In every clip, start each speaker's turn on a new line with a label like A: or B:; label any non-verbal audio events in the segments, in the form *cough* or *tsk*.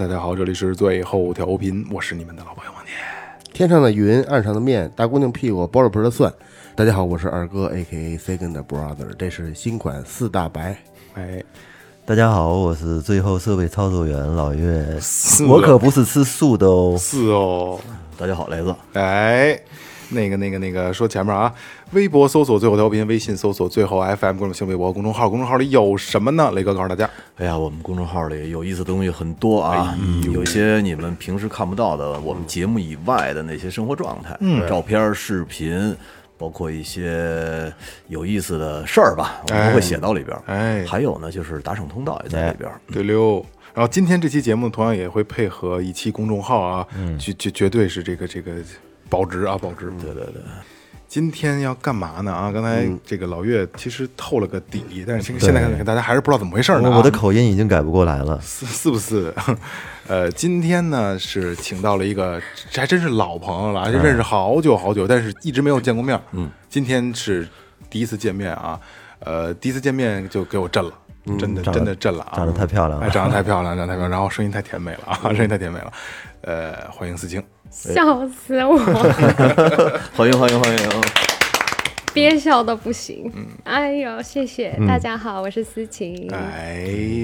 A: 大家好，这里是最后调频，我是你们的老朋友王杰。
B: 天上的云，岸上的面，大姑娘屁股包了盆的蒜。大家好，我是二哥，A.K.A. Second Brother，这是新款四大白。
A: 哎，
C: 大家好，我是最后设备操作员老岳，我可不是吃素的哦。
A: 是哦，
D: 大家好，雷子，
A: 哎，那个、那个、那个，说前面啊，微博搜索最后调频，微信搜索最后 FM，关注新微博公众号，公众号里有什么呢？雷哥告诉大家，
D: 哎呀，我们公众号里有意思的东西很多啊，有一些你们平时看不到的，我们节目以外的那些生活状态，照片、视频，包括一些有意思的事儿吧，我们都会写到里边。
A: 哎
D: 还有呢，就是打赏通道也在里边。
A: 对溜。然后今天这期节目同样也会配合一期公众号啊，绝绝绝对是这个这个保值啊，保值。对对对。今天要干嘛呢？啊，刚才这个老岳其实透了个底，但是现现在看大家还是不知道怎么回事呢、啊。
C: 我的口音已经改不过来了。
A: 是是不是？呃，今天呢是请到了一个，这还真是老朋友了，而且认识好久好久，但是一直没有见过面。嗯，今天是第一次见面啊，呃，第一次见面就给我震了，真的真的震了啊！
C: 长得太漂亮了
A: 哎，长得太漂亮，长得太漂亮，然后声音太甜美了啊，声音太甜美了。呃，欢迎思清，
E: 笑死我，*laughs*
D: 欢迎欢迎欢迎！
E: 憋笑的不行。哎呦，谢谢大家好，我是思晴。
A: 哎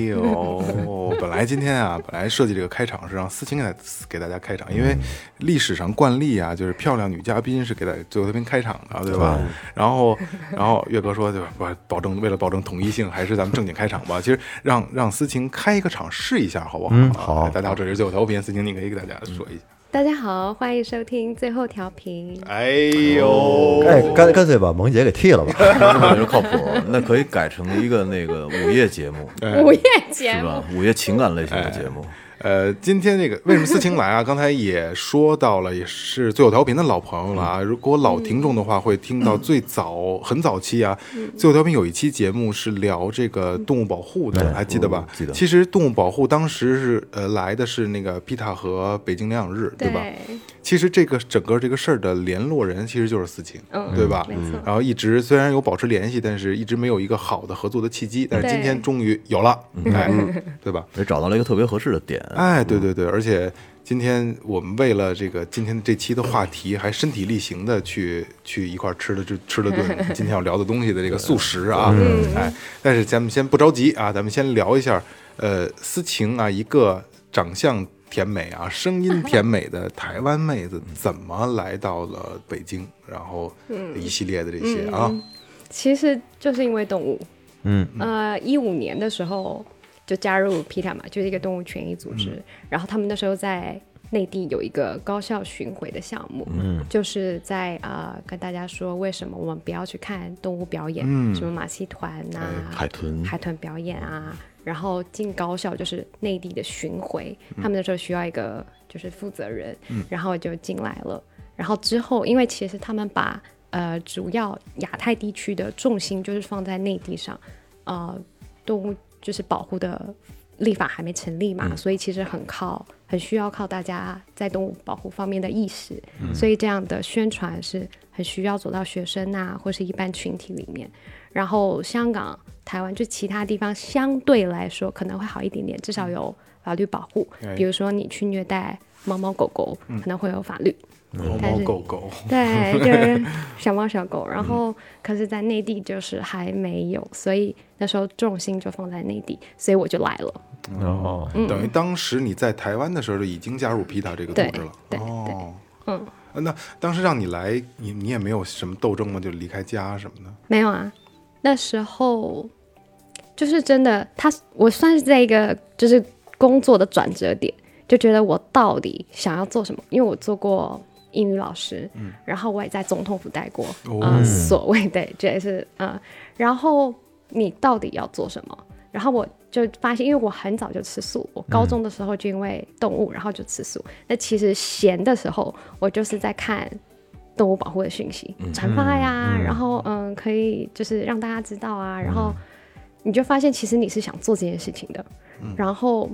A: 呦，*laughs* 本来今天啊，本来设计这个开场是让思晴给大给大家开场，因为历史上惯例啊，就是漂亮女嘉宾是给大最后调频开场的，对吧？然后，然后岳哥说，对吧？不，保证为了保证统一性，还是咱们正经开场吧。其实让让思晴开一个场试一下，好不好？
C: 嗯好
A: 哎大家好，这里是最后调频，思晴你可以给大家说一下。
E: 大家好，欢迎收听最后调频。
A: 哎呦，
C: 哎，干干脆把萌姐给替了吧。
D: 我觉得靠谱，那可以改成一个那个午夜节目，
E: 午夜节目
D: 是吧？午夜情感类型的节目。
A: 呃，今天这个为什么思晴来啊？刚才也说到了，也是最后调频的老朋友了啊。如果老听众的话，会听到最早很早期啊，最后调频有一期节目是聊这个动物保护的，还记得吧？
D: 记得
A: 其实动物保护当时是呃来的是那个皮塔和北京领养日，对吧？其实这个整个这个事儿的联络人其实就是思晴，
E: 嗯
A: 对吧？
E: 没错
A: 然后一直虽然有保持联系，但是一直没有一个好的合作的契机。但是今天终于有了，哎，对吧？
D: 也找到了一个特别合适的点。
A: 哎，对对对，而且今天我们为了这个今天这期的话题，还身体力行的去去一块儿吃了这吃了顿 *laughs* 今天要聊的东西的这个素食啊，哎，但是咱们先不着急啊，咱们先聊一下，呃，思晴啊，一个长相甜美啊，声音甜美的台湾妹子，怎么来到了北京？然后一系列的这些啊，
E: 其实就是因为动物。
C: 嗯，
E: 呃，一五年的时候就加入 PETA 嘛，就是一个动物权益组织。然后他们那时候在内地有一个高校巡回的项目，嗯，就是在呃跟大家说为什么我们不要去看动物表演，
A: 嗯。
E: 什么马戏团呐、
D: 海豚。
E: 海豚表演啊，然后进高校就是内地的巡回，他们那时候需要一个就是负责人，然后就进来了。然后之后，因为其实他们把呃主要亚太地区的重心就是放在内地上，呃，动物就是保护的立法还没成立嘛，所以其实很靠很需要靠大家在动物保护方面的意识，所以这样的宣传是很需要走到学生啊或是一般群体里面。然后香港、台湾就其他地方相对来说可能会好一点点，至少有法律保护。比如说你去虐待猫猫狗狗，可能会有法律。
A: 猫猫狗狗，
E: 对，就是 *laughs* 小猫小狗。然后，可是，在内地就是还没有，所以那时候重心就放在内地，所以我就来了。
C: 哦，
A: 等于当时你在台湾的时候就已经加入皮塔这个组织了。
E: 对对
A: 哦，
E: 嗯，
A: 那当时让你来，你你也没有什么斗争吗？就离开家什么的？
E: 没有啊，那时候就是真的，他我算是在一个就是工作的转折点，就觉得我到底想要做什么？因为我做过英语老师，然后我也在总统府待过，
A: 哦。
E: 呃，所谓的这也是呃，然后你到底要做什么？然后我就发现，因为我很早就吃素，我高中的时候就因为动物，然后就吃素。那其实闲的时候，我就是在看动物保护的讯息，转发呀，然后嗯，可以就是让大家知道啊，然后你就发现其实你是想做这件事情的，然后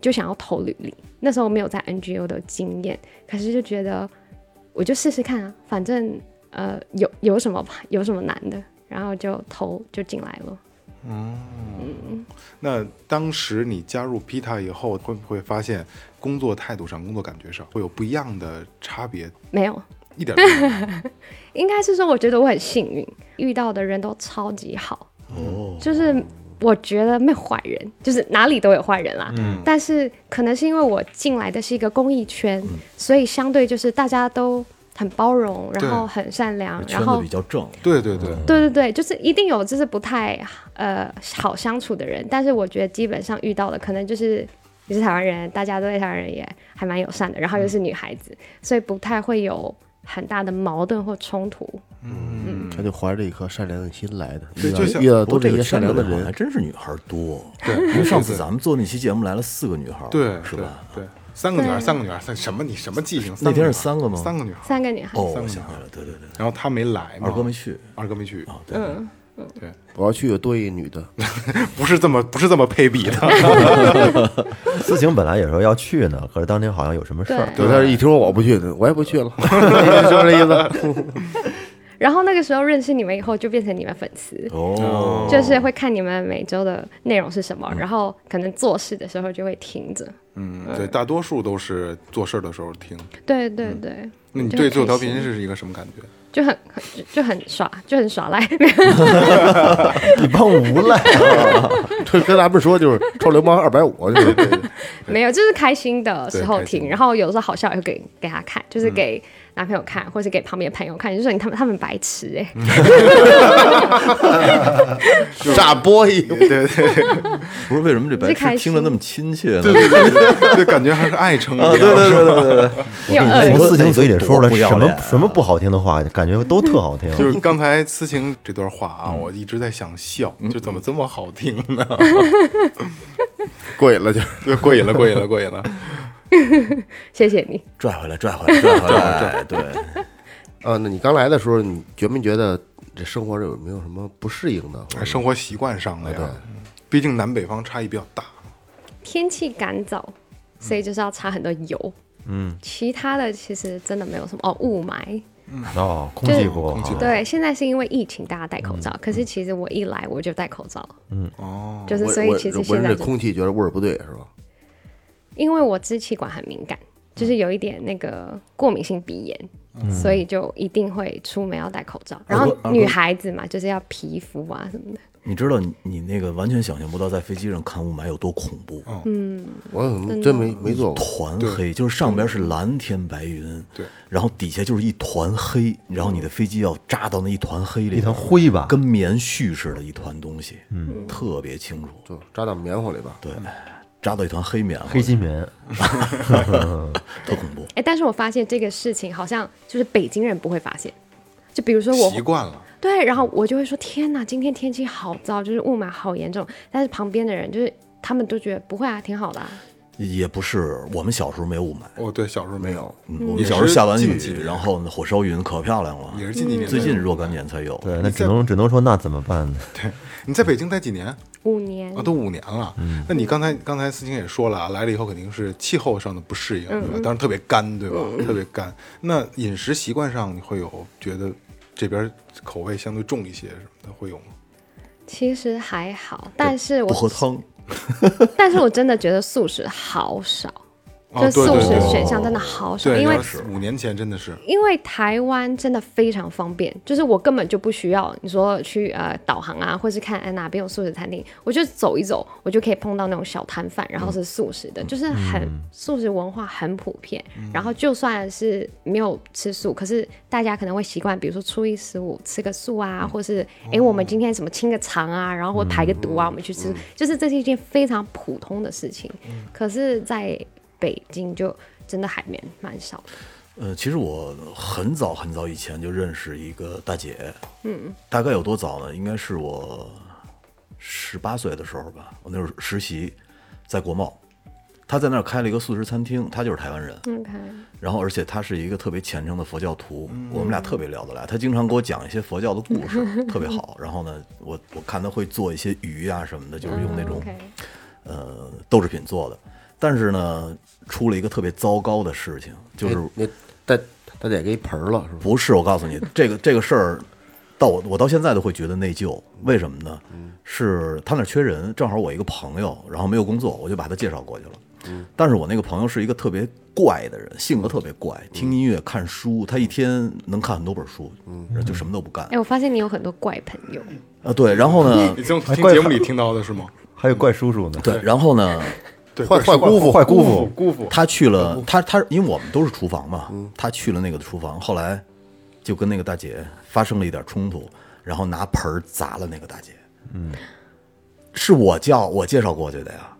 E: 就想要投履历。那时候没有在 NGO 的经验，可是就觉得我就试试看啊，反正呃有有什么有什么难的，然后就投就进来了。
A: 嗯那当时你加入 Pita 以后，会不会发现工作态度上、工作感觉上会有不一样的差别？
E: 没有，
A: 一点。*laughs*
E: 应该是说我觉得我很幸运，遇到的人都超级好。
D: 哦，
E: 就是我觉得没有坏人，就是哪里都有坏人啦。
A: 嗯。
E: 但是可能是因为我进来的是一个公益圈，所以相对就是大家都很包容，然后很善良，然后
D: 比较正，
A: 对对对，
E: 对对对，就是一定有就是不太呃好相处的人，但是我觉得基本上遇到的可能就是你是台湾人，大家对台湾人也还蛮友善的，然后又是女孩子，所以不太会有很大的矛盾或冲突。
B: 嗯他就怀着一颗善良的心来的，遇到
A: 对就像
B: 遇到都是一些善良的
D: 圈子里好像还，真是女孩多。
A: 对
D: 因为上次咱们做那期节目来了四个女孩，
A: 对对
D: 是吧？
A: 对，三个女孩，三个女孩，三什么你什么记性？
D: 那天是
A: 三
D: 三个吗
A: 三个女孩。
E: 三个女孩，
D: 哦，
A: 三个女孩
D: 我想起来了，对对对，
A: 然后他没来嘛，
D: 二哥没去
A: 二哥没去，
D: 啊，对，
E: 嗯，
A: 对，
B: 我要去有多一个女的，*laughs*
A: 不是这么不是这么配比的。*laughs*
F: 思晴本来也说要去呢，可是当天好像有什么事儿，
E: 对
B: 对，但是一听说我不去，我也不去了，*laughs* 就是这意思？
E: 然后那个时候认识你们以后，就变成你们粉丝。
D: 哦，
E: 就是会看你们每周的内容是什么，然后可能做事的时候就会听着。
A: 嗯，对，大多数都是做事的时候听。
E: 对对对，
A: 那你对最后调频是一个什么感觉？
E: 就很很就很耍，就很耍赖。*laughs*
F: 一帮无赖。*laughs*
B: 这跟咱们说就是臭流氓二百五，*laughs* 就是
E: 没有，就是开心的时候听，然后有时候好笑也会给给他看，就是给男朋友看，或是给旁边朋友看，就说你他们他们白痴哎、*laughs*
B: 炸波一，*laughs*
A: 对对
D: 不是为什么这白痴听着那么亲切呢？
A: 对对对，感觉还是爱称一样，
D: 对对对对对对，
E: 你
F: 从思晴嘴里说出来什么什么不好听的话，感觉都特好听。
A: 就是刚才思晴这段话啊，我一直在想笑，就怎么这么好听呢？*laughs*
B: 过瘾了就。
A: 对，过瘾了，过瘾了，过瘾了。*laughs*
E: 谢谢你。
D: 拽回来，拽回来，拽回来，*laughs* 对，
B: 啊，那你刚来的时候，你觉没觉得这生活有没有什么不适应的？
A: 生活习惯上的
B: 对
A: 呀，毕竟南北方差异比较大。
E: 天气干燥，所以就是要擦很多油。嗯，其他的其实真的没有什么哦，雾霾。
F: 嗯哦，空气不够好。
E: 对，现在是因为疫情，大家戴口罩。可是其实我一来我就戴口罩，嗯
A: 哦，
E: 就是所以其实现在
B: 空气觉得味儿不对是吧？
E: 因为我支气管很敏感，就是有一点那个过敏性鼻炎，所以就一定会出门要戴口罩。然后女孩子嘛，就是要皮肤啊什么的。
D: 你知道你你那个完全想象不到在飞机上看雾霾有多恐怖，嗯。
B: 我怎么真没没做过。
D: 团黑，就是上边是蓝天白云，
A: 对，
D: 然后底下就是一团黑，然后你的飞机要扎到那一团黑里，
F: 一团灰吧。
D: 跟棉絮似的一团东西，嗯，特别清楚，
B: 就扎到棉花里吧。
D: 对，扎到一团黑棉花，
F: 黑心棉，*laughs*
D: 特恐怖。
E: 哎，但是我发现这个事情好像就是北京人不会发现。就比如说我
A: 习惯了，
E: 对，然后我就会说天哪，今天天气好糟，就是雾霾好严重。但是旁边的人就是他们都觉得不会啊，挺好的、啊。
D: 也不是，我们小时候没有雾霾，
A: 哦，对，小时候没有，
D: 嗯我们小时候下完雨然后那火烧云可漂亮了，
A: 也是近几年。
D: 最近若干年才有。
F: 对，那只能只能说那怎么办呢？*laughs*
A: 对你在北京待几年？
E: 五年
A: 啊，都五年了。那你刚才刚才思晴也说了啊，来了以后肯定是气候上的不适应，对吧？当然特别干，对吧？特别干。那饮食习惯上你会有觉得这边口味相对重一些什么的，会有吗？
E: 其实还好，但是我
D: 不喝汤，
E: 但是我真的觉得素食好少，
A: 哦
E: 就素食选项真的好少，因为
A: 五年前真的是，
E: 因为台湾真的非常方便，就是我根本就不需要你说去呃导航啊，或是看哎哪边有素食餐厅，我就走一走，我就可以碰到那种小摊贩，然后是素食的，就是很素食文化很普遍。然后就算是没有吃素，可是大家可能会习惯，比如说初一十五吃个素啊，或是哎我们今天什么清个肠啊，然后或排个毒啊，我们去吃，就是这是一件非常普通的事情。可是，在北京就真的海绵蛮少的。
D: 呃，其实我很早很早以前就认识一个大姐，嗯，大概有多早呢？应该是我十八岁的时候吧，我那时候实习在国贸，她在那儿开了一个素食餐厅，她就是台湾人
E: ，OK，
D: 然后而且她是一个特别虔诚的佛教徒，我们俩特别聊得来。她经常给我讲一些佛教的故事，*laughs* 特别好。然后呢，我我看她会做一些鱼啊什么的，就是用那种呃豆制品做的。但是呢，出了一个特别糟糕的事情，就是
B: 那大大姐给一盆儿了，是吧？
D: 不是，我告诉你，*laughs* 这个这个事儿，到我我到现在都会觉得内疚。为什么呢？是他那缺人，正好我一个朋友，然后没有工作，我就把他介绍过去了。但是我那个朋友是一个特别怪的人，性格特别怪，听音乐、看书，他一天能看很多本书，就什么都不干
E: 哎、。我发现你有很多怪朋友，
D: 啊，对，然后呢 *laughs*
A: 你，从听节目里听到的是吗？
F: 还有怪叔叔呢。
D: 对，然后呢，*laughs*
A: 对，
B: 坏坏姑父
F: 坏姑父
A: 姑父，
D: 他去了，他他因为我们都是厨房嘛，他去了那个厨房，后来就跟那个大姐发生了一点冲突，然后拿盆儿砸了那个大姐。嗯，是我叫我介绍过去的呀。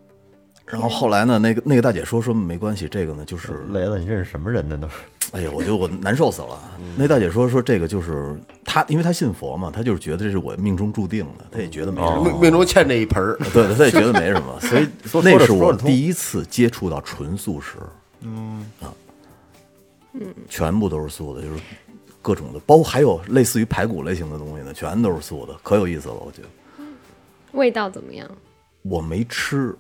D: 然后后来呢，那个那个大姐说说没关系，这个呢就是，
F: 雷子，你认识什么人呢？都是 *laughs*
D: 哎呀，我就我难受死了。那大姐说说这个就是她，因为她信佛嘛，她就是觉得这是我命中注定的，她也觉得没什么。
B: 命命中欠这一盆儿，
D: 对对，他也觉得没什么，*laughs* 所以 *laughs* 那是我第一次接触到纯素食。嗯啊，嗯全部都是素的，就是各种的，包括还有类似于排骨类型的东西呢，全都是素的，可有意思了。我觉得
E: 味道怎么样？
D: 我没吃，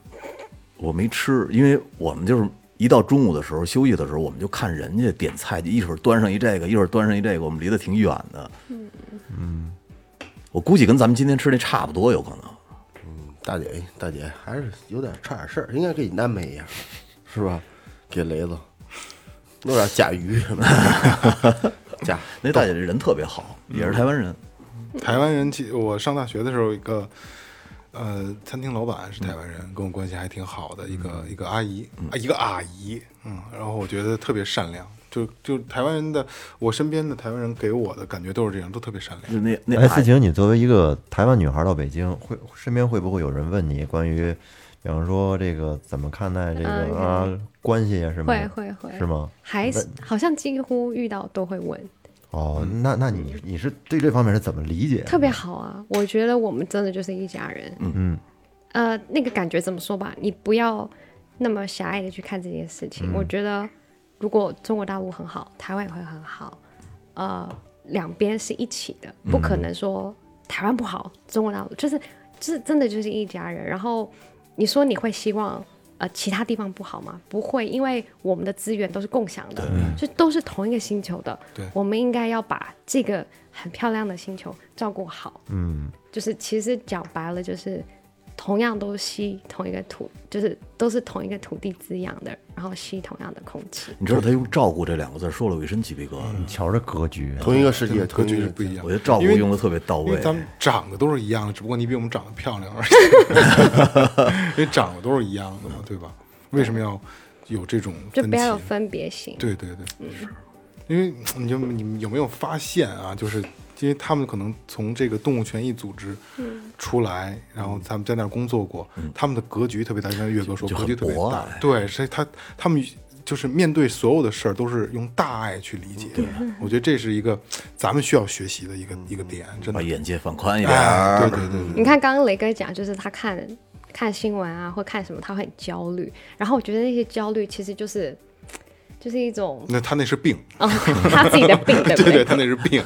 D: 我没吃，因为我们就是一到中午的时候休息的时候，我们就看人家点菜，就一会儿端上一这个，一会儿端上一这个，我们离得挺远的。嗯我估计跟咱们今天吃那差不多，有可能。
B: 嗯大姐大姐还是有点差点事儿，应该给你安排一下，是吧？给雷子弄点甲鱼什么的，*laughs* 甲
D: 那大姐这人特别好，也是台湾人。
A: 台湾人，其我上大学的时候，一个呃餐厅老板是台湾人，跟我关系还挺好的，一个一个阿姨，啊一个阿姨，嗯，然后我觉得特别善良，就就台湾人的，我身边的台湾人给我的感觉都是这样，都特别善良。
D: 就那那
F: 哎，思晴，你作为一个台湾女孩到北京，会身边会不会有人问你关于，比方说这个怎么看待这个
E: 嗯。
F: 啊关系啊什么
E: 会
F: 的？
E: 会会，
F: 是吗？
E: 还好像几乎遇到都会问，
F: 哦，那那你你是对这方面是怎么理解？
E: 特别好啊！我觉得我们真的就是一家人。嗯
F: 嗯，
E: 呃，那个感觉怎么说吧？你不要那么狭隘的去看这件事情。我觉得，如果中国大陆很好，台湾也会很好。呃，两边是一起的，不可能说台湾不好，中国大陆就是就是真的就是一家人。然后你说你会希望呃其他地方不好吗？不会，因为我们的资源都是共享的，就都是同一个星球的。
A: 对
E: 我们应该要把这个很漂亮的星球照顾好。
F: 嗯，
E: 就是其实讲白了，就是同样都吸同一个土，就是都是同一个土地滋养的，然后吸同样的空气。
D: 你知道他用“照顾”这两个字说了我一身鸡皮疙瘩。
F: 你瞧这格局，
B: 同一个世界，
A: 格局是不一样
D: 我觉得“照顾
A: 因”为
D: 用的特别到位。
A: 因为咱们长得都是一样的，只不过你比我们长得漂亮而已。*laughs* 因为长得都是一样的嘛，对吧？为什么要有这种
E: 就不要有？分别心。
A: 对对对，是。因为你就你们有没有发现啊？就是因为他们可能从这个动物权益组织出来，然后他们在那儿工作过，他们的格局特别大。就像岳哥说，格局特别大。对，所以他他们就是面对所有的事儿都是用大爱去理解。我觉得这是一个 *tsk* 咱们需要学习的一个一个点，真的
D: 把。眼界放宽一点。
A: 对对对对。
E: 你看刚刚雷哥讲，就是他看看新闻啊，或看什么，他会很焦虑。然后我觉得那些焦虑其实就是就是一种
A: 那他那是病，
E: 哦，*laughs* 他自己的病，对不
A: 对 *laughs* 对，他那是病。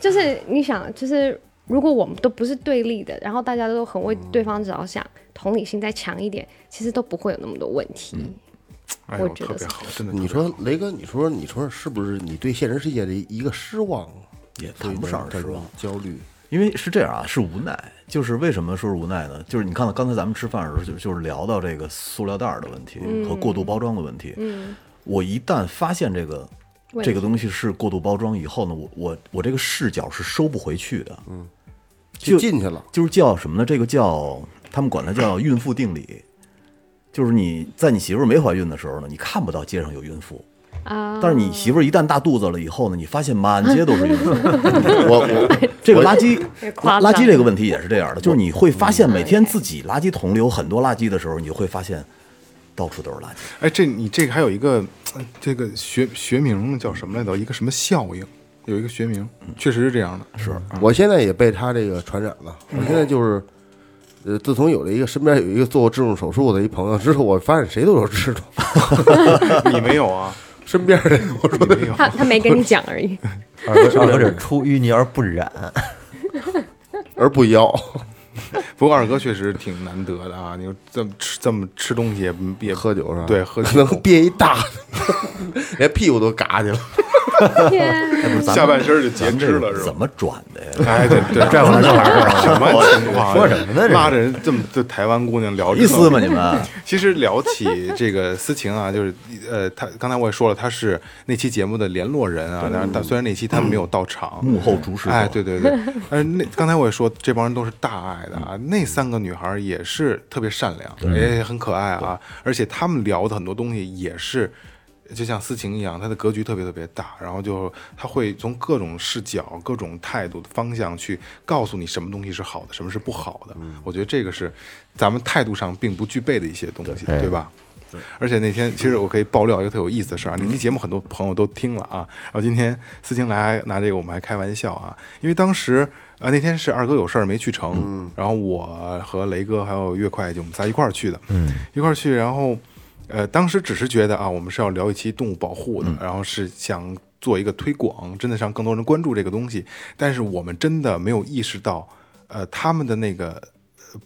E: 就是你想，就是如果我们都不是对立的，然后大家都很为对方着想，同理心再强一点，其实都不会有那么多问题。
A: 哎，
E: 我觉得
A: 特别好，真的。
B: 你说雷哥，你说你说是不是你对现实世界的一个失望？
D: 也谈不上失望，
B: 焦虑。
D: 因为是这样啊，是无奈。就是为什么说是无奈呢？就是你看到刚才咱们吃饭的时候，就就是聊到这个塑料袋儿的问题和过度包装的问题。嗯，我一旦发现这个这个东西是过度包装以后呢，我我我这个视角是收不回去的。嗯，
B: 就进去了，
D: 就是叫什么呢？这个叫他们管它叫 *coughs* 孕妇定理，就是你在你媳妇儿没怀孕的时候呢，你看不到街上有孕妇。
E: 啊，
D: 但是你媳妇儿一旦大肚子了以后呢，你发现满街 *laughs* 都是孕妇。
B: 我我 *laughs*
D: 这个垃圾 *laughs* 垃圾这个问题也是这样的，就是你会发现每天自己垃圾桶里有很多垃圾的时候，你就会发现到处都是垃圾。
A: 哎，这你这个还有一个呃 *tsk* 这个学学名叫什么来着？一个什么效应？有一个学名，确实是这样的。是，
B: 我现在也被他这个传染了。我现在就是，呃，自从有了一个身边有一个做过痔疮手术的一朋友之后，我发现谁都有痔疮。*laughs*
A: 你没有啊？
B: 身边的我说的
A: 没有。
E: 他他没跟你讲而已。
F: 二哥二哥这出淤泥而不染，*laughs*
B: 而不妖。*laughs*
A: 不过二哥确实挺难得的啊！*laughs* 你说这么吃这么吃东西也也
B: 喝酒是吧？
A: 对，喝
B: 能憋一大，*laughs* 连屁股都嘎去了。*laughs*
E: 天，
A: 下半身就截肢了是吧？
D: 怎么转的呀？
A: 哎，对对，
F: 拽过来拽过来
A: 什么情况？
F: 说什么呢
A: 拉着人这么对台湾姑娘聊
D: 有意思吗？你们？
A: 其实聊起这个思晴啊，*laughs* 就是呃，他刚才我也说了，他是那期节目的联络人啊。但是他虽然那期他没有到场，
D: 幕后主使者
A: 哎，对对对。*laughs* 但是那刚才我也说，这帮人都是大爱的啊。那三个女孩也是特别善良，也很可爱啊。而且他们聊的很多东西也是。就像思晴一样，她的格局特别特别大，然后就她会从各种视角、各种态度的方向去告诉你什么东西是好的，什么是不好的。我觉得这个是咱们态度上并不具备的一些东西，对。吧？而且那天其实我可以爆料一个特有意思的事儿啊，那期节目很多朋友都听了啊，然后今天思晴来拿这个我们还开玩笑啊，因为当时啊那天是二哥有事儿没去成，然后我和雷哥还有岳会计我们仨一块儿去的，嗯，一块儿去，然后呃当时只是觉得啊我们是要聊一期动物保护的，然后是想做一个推广，真的让更多人关注这个东西，但是我们真的没有意识到，呃他们的那个。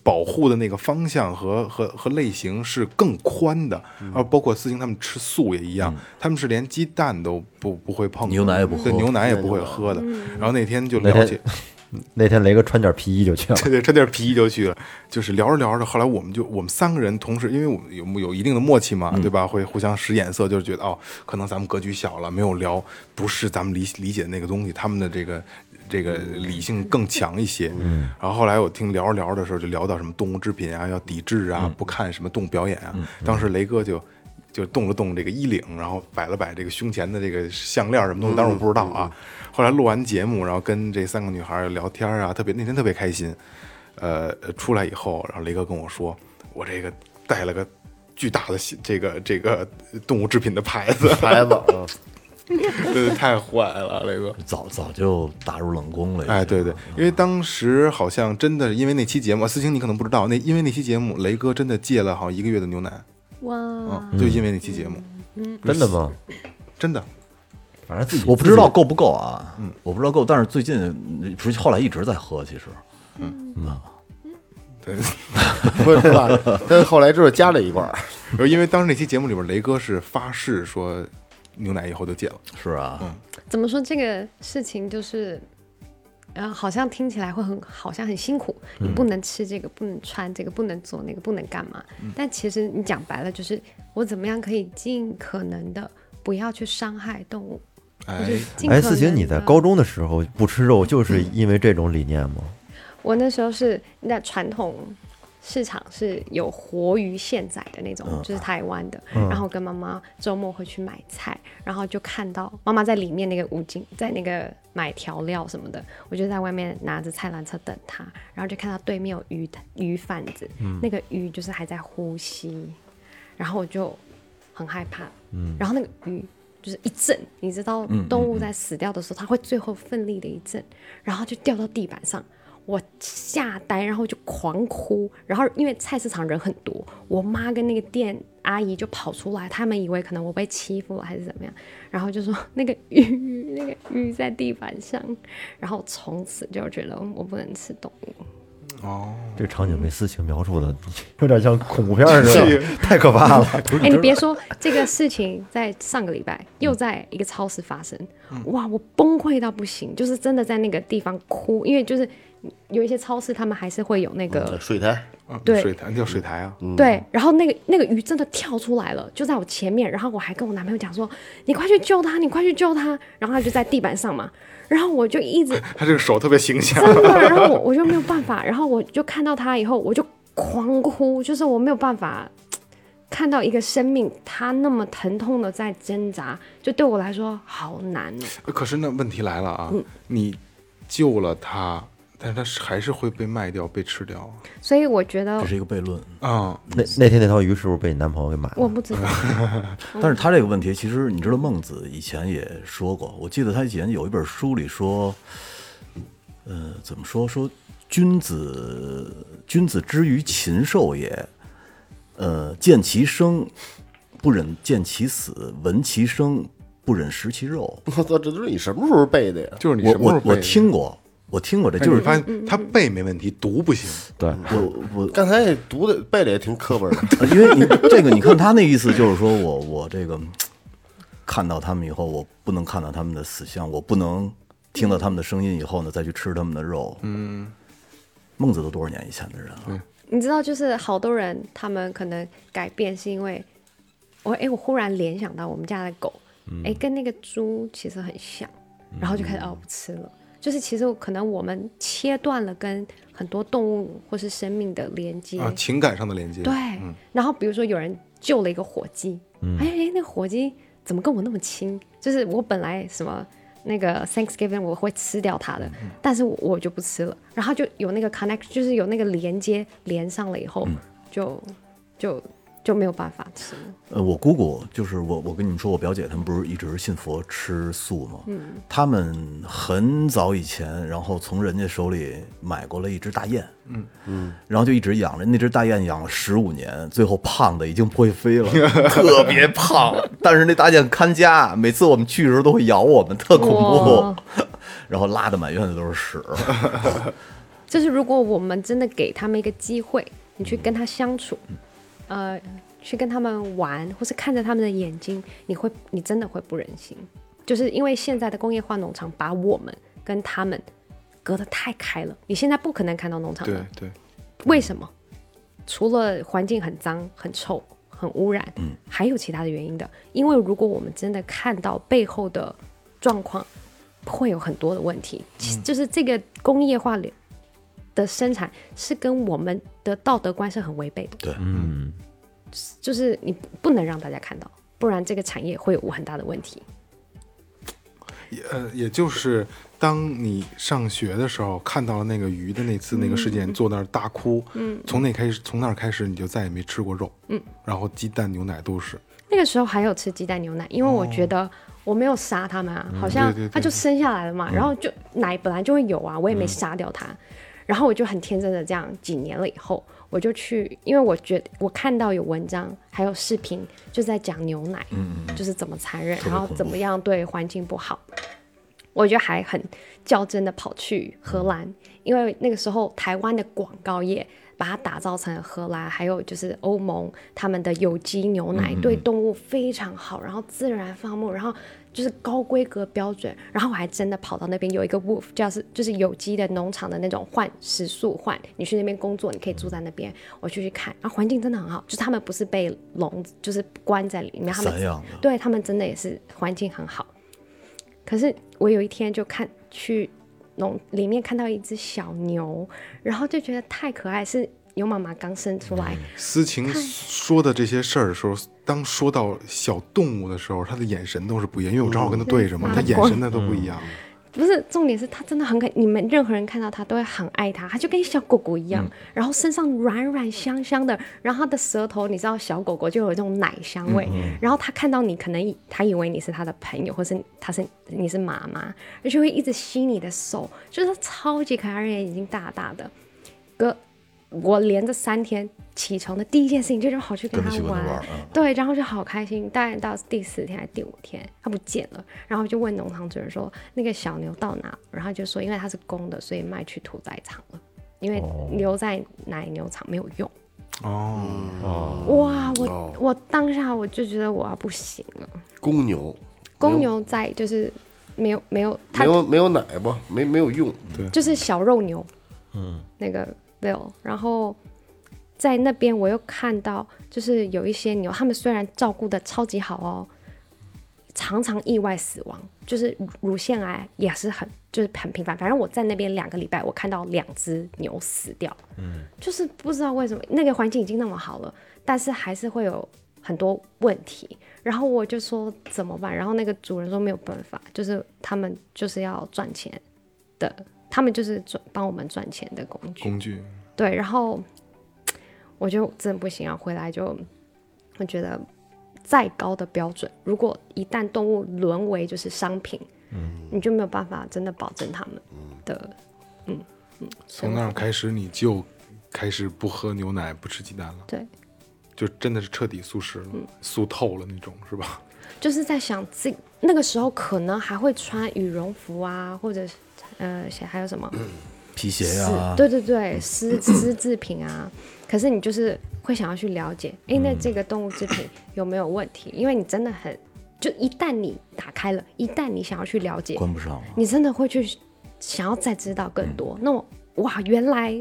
A: 保护的那个方向和和和类型是更宽的，而包括思星他们吃素也一样，他们是连鸡蛋都不不会碰，
D: 牛奶也不喝
A: 对牛奶也不会喝的。然后那天就
F: 那
A: 了解
F: 天，那天雷哥穿件皮衣就去了，
A: 对对，穿件皮衣就去了，就是聊着聊着，后来我们就我们三个人同时，因为我们有有一定的默契嘛，对吧？会互相使眼色，就是觉得哦，可能咱们格局小了，没有聊不是咱们理理解的那个东西，他们的这个这个理性更强一些。嗯，然后后来我听聊着聊着的时候，就聊到什么动物制品啊，要抵制啊，不看什么动物表演啊。当时雷哥就。就动了动这个衣领，然后摆了摆这个胸前的这个项链什么东西，当时我不知道啊。后来录完节目，然后跟这三个女孩聊天啊，特别那天特别开心。呃，出来以后，然后雷哥跟我说，我这个带了个巨大的这个这个动物制品的牌子，
B: 牌子，啊 *laughs*
A: 真的太坏了，雷哥。
D: 早早就打入冷宫了。
A: 哎，对对，因为当时好像真的因为那期节目，思清你可能不知道，那因为那期节目，雷哥真的戒了好像一个月的牛奶，
E: 哇，
A: 嗯，就因为那期节目，嗯
F: 真的吗？
A: 真的。
F: 反正自己
D: 我不知道够不够啊，嗯，我不知道够，但是最近不是后来一直在喝，其实嗯
A: 对，
B: 不是吧？但后来之后加了一罐儿，*laughs*
A: 因为当时那期节目里边，雷哥是发誓说牛奶以后就戒了。
D: 是啊，嗯
E: 怎么说这个事情就是，呃，好像听起来会很，好像很辛苦。你不能吃这个，不能穿这个，不能做那个，不能干嘛？但其实你讲白了，就是我怎么样可以尽可能的不要去伤害动物，就
A: 哎
F: 思晴，你在高中的时候不吃肉，就是因为这种理念吗？
E: 我那时候是那传统市场是有活鱼现宰的那种，就是台湾的。然后跟妈妈周末会去买菜，然后就看到妈妈在里面那个五金，在那个买调料什么的，我就在外面拿着菜篮车等她，然后就看到对面有鱼鱼贩子，那个鱼就是还在呼吸，然后我就很害怕，嗯然后那个鱼。就是一震，你知道动物在死掉的时候，它会最后奋力的一震，然后就掉到地板上，我吓呆，然后就狂哭。然后因为菜市场人很多，我妈跟那个店阿姨就跑出来，他们以为可能我被欺负了还是怎么样，然后就说那个鱼，那个鱼在地板上，然后从此就觉得我不能吃动物。
A: 哦，
F: 这个场景被思晴描述的有点像恐怖片似的，*laughs* 太可怕了。*laughs*
E: 哎，你别说这个事情，在上个礼拜又在一个超市发生，哇，我崩溃到不行，就是真的在那个地方哭，因为就是有一些超市他们还是会有那个
B: 水台，
A: 嗯
E: 对
A: 水台叫水台啊，
E: 对，然后那个那个鱼真的跳出来了，就在我前面，然后我还跟我男朋友讲说：“你快去救它，你快去救它。”然后他就在地板上嘛，然后我就一直 *laughs*
A: 他这个手特别形象。
E: 真的，然后我我就没有办法，然后我就看到他以后，我就狂哭，就是我没有办法看到一个生命他那么疼痛的在挣扎，就对我来说好难哦。
A: 可是那问题来了啊，你救了他，但是它是还是会被卖掉、被吃掉
E: 所以我觉得
D: 这是一个悖论。
A: 啊。
F: 那那天那条鱼是不是被你男朋友给买了？
E: 我不知道，*laughs*
D: 但是他这个问题，其实你知道，孟子以前也说过，我记得他以前有一本书里说，呃，怎么说？说君子君子之于禽兽也，呃，见其生，不忍见其死；闻其声，不忍食其肉。*laughs*
B: 我操，这都是你什么时候背的呀？
A: 就是你
D: 我我我
A: 什么时候背的
D: 听过，我听过这，
A: 哎
D: 就是
A: 你发现他背没问题，读不行。
F: 对，
D: 我我。
B: 刚才读的背的也挺磕巴的，
D: 呃因为你这个，你看他那意思就是说我我这个看到他们以后，我不能看到他们的死相，我不能听到他们的声音以后呢，再去吃他们的肉。嗯，孟子都多少年以前的人了，
E: 你知道，就是好多人他们可能改变是因为我哎，我忽然联想到我们家的狗，哎，跟那个猪其实很像，然后就开始哦不吃了。就是其实可能我们切断了跟很多动物或是生命的连接，
A: 啊，情感上的连接。
E: 对，然后比如说有人救了一个火鸡，哎哎，那个火鸡怎么跟我那么亲？就是我本来什么那个 Thanksgiving 我会吃掉它的，但是我我就不吃了，然后就有那个 connect，就是有那个连接连上了以后，就就就没有办法吃。
D: 呃，我姑姑就是我，我跟你们说，我表姐他们不是一直信佛吃素吗？嗯，他们很早以前，然后从人家手里买过了一只大雁，嗯嗯，然后就一直养着那只大雁，养了十五年，最后胖的已经不会飞了，*laughs* 特别胖。但是那大雁看家，每次我们去的时候都会咬我们，特恐怖，*laughs* 然后拉的满院子都是屎。*laughs*
E: 就是如果我们真的给他们一个机会，你去跟他相处，呃，去跟他们玩，或是看着他们的眼睛，你会，你真的会不忍心。就是因为现在的工业化农场把我们跟他们隔得太开了，你现在不可能看到农场
A: 对
E: 了。
A: 对，
E: 为什么？除了环境很脏、很臭、很污染，嗯，还有其他的原因的。因为如果我们真的看到背后的状况，会有很多的问题。其实就是这个工业化的的生产是跟我们的道德观是很违背的。
D: 对，
F: 嗯，
E: 就是你不能让大家看到，不然这个产业会有很大的问题。
A: 也呃，也就是当你上学的时候看到了那个鱼的那次那个事件，坐那儿大哭，嗯，从那开始，从那儿开始你就再也没吃过肉，嗯，然后鸡蛋牛奶都是，
E: 那个时候还有吃鸡蛋牛奶，因为我觉得我没有杀它们啊，好像它就生下来了嘛，然后就奶本来就会有啊，我也没杀掉它，然后我就很天真的这样，几年了以后，我就去，因为我觉得我看到有文章还有视频就在讲牛奶，嗯就是怎么残忍，然后怎么样对环境不好，我就还很较真的跑去荷兰，因为那个时候台湾的广告业把它打造成荷兰，还有就是欧盟他们的有机牛奶对动物非常好，然后自然放牧，然后就是高规格标准，然后我还真的跑到那边有一个 wolf，就是就是有机的农场的那种换食宿换，你去那边工作，你可以住在那边，我就去看，然后环境真的很好，就是他们不是被笼子就是关在里面，他们对他们真的也是环境很好。可是我有一天就看去农里面看到一只小牛，然后就觉得太可爱，是牛妈妈刚生出来，
A: 思晴说的这些事儿的时候，当说到小动物的时候，他的眼神都是不一样，因为我正好跟他对着嘛，
E: 嗯
A: 他眼神那都不一样。
E: 不是重点是它真的很可，你们任何人看到它都会很爱它，它就跟小狗狗一样，然后身上软软香香的，然后它的舌头，你知道小狗狗就有这种奶香味，然后他看到你，可能以它以为你是他的朋友，或是他是你是妈妈，而且会一直吸你的手，就是超级可爱，而且眼睛大大的。哥，我连着三天起床的第一件事情就是跑去跟
D: 他
E: 玩，对，然后就好开心。大概到第四天还是第五天，他不见了，然后就问农场主人说那个小牛到哪？然后就说因为它是公的，所以卖去屠宰场了，因为留在奶牛场没有用。
A: 哦，
E: 哇，我、
B: 哦
E: 我当下我就觉得我要不行了。
B: 公牛，
E: 公牛在就是没有没有它
B: 没有没有奶吧，没没有用，对
E: 就是小肉牛，嗯，那个 Bill，然后在那边我又看到，就是有一些牛，他们虽然照顾的超级好哦，常常意外死亡，就是乳乳腺癌也是很就是很频繁。反正我在那边两个礼拜，我看到两只牛死掉，嗯，就是不知道为什么那个环境已经那么好了，但是还是会有很多问题。然后我就说怎么办？然后那个主人说没有办法，就是他们就是要赚钱的他们就是赚帮我们赚钱的工具。
A: 工具，
E: 对，然后我就真的不行啊，回来就我觉得再高的标准，如果一旦动物沦为就是商品，嗯，你就没有办法真的保证他们的，嗯嗯，
A: 从那儿开始你就开始不喝牛奶、不吃鸡蛋了，
E: 对，
A: 就真的是彻底素食了，素透了那种，是吧？
E: 就是在想自那个时候可能还会穿羽绒服啊，或者是呃还有什么 *clears throat*
D: 皮鞋
E: 丝
D: 呀，
E: 对对对，丝丝制品啊。可是你就是会想要去了解，诶，那这个动物制品有没有问题？因为你真的很，就一旦你打开了，一旦你想要去了解，
D: 关不上了。
E: 你真的会去想要再知道更多。那我哇，原来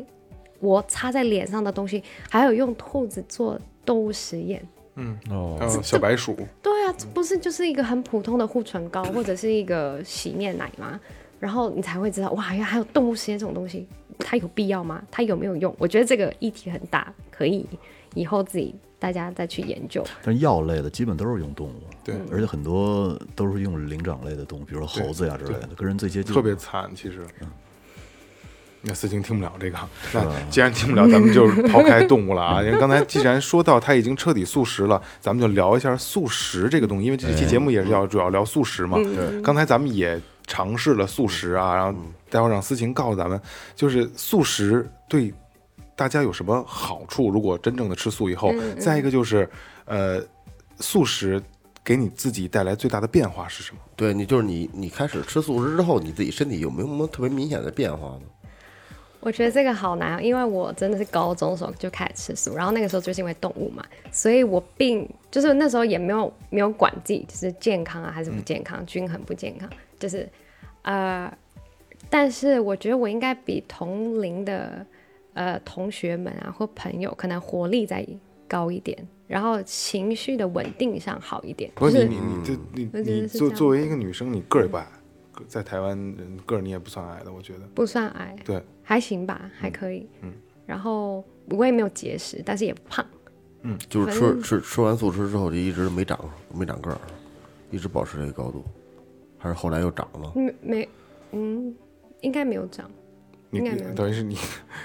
E: 我擦在脸上的东西还有用兔子做动物实验。
F: 嗯哦
A: 还有小白鼠，
E: 对啊，这不是就是一个很普通的护唇膏或者是一个洗面奶吗？然后你才会知道，哇，原来还有动物实验这种东西，它有必要吗？它有没有用？我觉得这个议题很大，可以以后自己大家再去研究。
D: 但药类的基本都是用动物，
A: 对，
D: 而且很多都是用灵长类的动物，比如说猴子呀之类的，跟人最接近。
A: 特别惨，其实。那思晴听不了这个，那既然听不了，咱们就抛开动物了啊。*laughs* 因为刚才既然说到他已经彻底素食了，咱们就聊一下素食这个东西，因为这期节目也是要主要聊素食嘛。刚才咱们也尝试了素食啊，然后待会儿让思琴告诉咱们，就是素食对大家有什么好处？如果真正的吃素以后，再一个就是，呃，素食给你自己带来最大的变化是什么？
B: 对你就是你，你开始吃素食之后，你自己身体有没有什么特别明显的变化呢？
E: 我觉得这个好难啊，因为我真的是高中的时候就开始吃素，然后那个时候就是因为动物嘛，所以我并就是那时候也没有没有管自己就是健康啊还是不健康，均衡不健康，就是呃，但是我觉得我应该比同龄的呃同学们啊或朋友可能活力再高一点，然后情绪的稳定上好一点，
A: 不是你你你这你你作作为一个女生，你个儿也不矮，在台湾人个儿你也不算矮的，我觉得。
E: 不算矮，
A: 对，
E: 还行吧，还可以，嗯，然后我也没有节食，但是也不胖。
B: 嗯就是吃吃吃完素食之后就一直没长没长个儿，一直保持这个高度，还是后来又长了？
E: 没没，嗯，应该没有长，
A: 你
E: 应该没有
A: 等于是你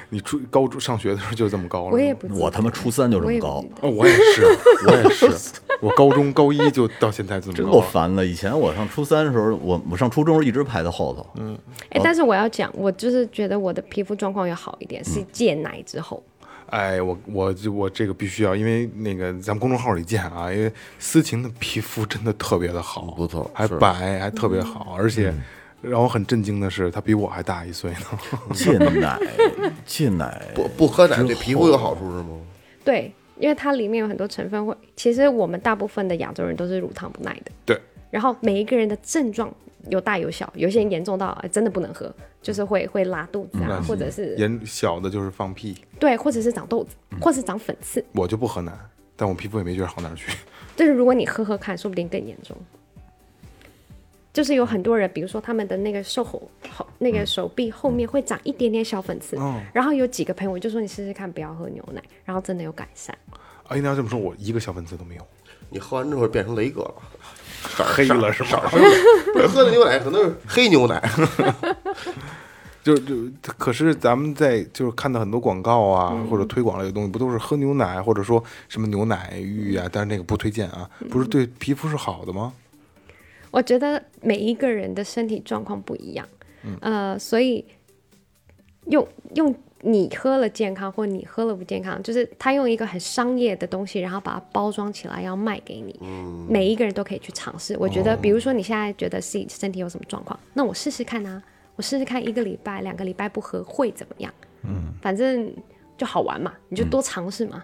A: 你初高中上学的时候就这么高了。
E: 我也不知道，
D: 我他妈初三就这么高
E: 我也不记，得
A: 哦，我也是，我也是，我高中高一就到现在这么
D: 真
A: 高真。
D: 够烦的。以前我上初三的时候，我我上初中时候一直排在后头，嗯，
E: 哎，但是我要讲，我就是觉得我的皮肤状况要好一点，是戒奶之后。
A: 哎，我我就我这个必须要，因为那个咱们公众号里见啊，因为思晴的皮肤真的特别的好，
B: 不错
A: 还白，还特别好，而且让我很震惊的是，她比我还大一岁呢。*laughs*
D: 戒奶，戒奶
B: 不不喝奶对皮肤有好处是吗？
E: 对，因为它里面有很多成分会，其实我们大部分的亚洲人都是乳糖不耐的。
A: 对，
E: 然后每一个人的症状有大有小，有些人严重到、哎真的不能喝，就是会会拉肚子啊，或者是
A: 严小的就是放屁，
E: 对，或者是长痘子，或是长粉刺。
A: 我就不喝奶，但我皮肤也没觉得好哪儿去。*laughs*
E: 就是如果你喝喝看，说不定更严重。就是有很多人，比如说他们的那个手后后那个手臂后面会长一点点小粉刺，
A: 哦
E: 然后有几个朋友我就说你试试看，不要喝牛奶，然后真的有改善。
A: 哎，你要这么说，我一个小粉刺都没有，
B: 你喝完之后变成雷哥了，色
A: 黑了是吗？*laughs*
B: 不是喝的牛奶可能是黑牛奶，*laughs*
A: 就就，可是咱们在就是看到很多广告啊，或者推广类的东西，不都是喝牛奶，或者说什么牛奶浴啊？但是那个不推荐啊，不是对皮肤是好的吗？
E: 我觉得每一个人的身体状况不一样，呃，所以用用你喝了健康或你喝了不健康，就是他用一个很商业的东西，然后把它包装起来要卖给你。每一个人都可以去尝试。我觉得，比如说你现在觉得自己身体有什么状况，那我试试看啊，我试试看一个礼拜、两个礼拜不喝会怎么样？嗯，反正就好玩嘛，你就多尝试嘛。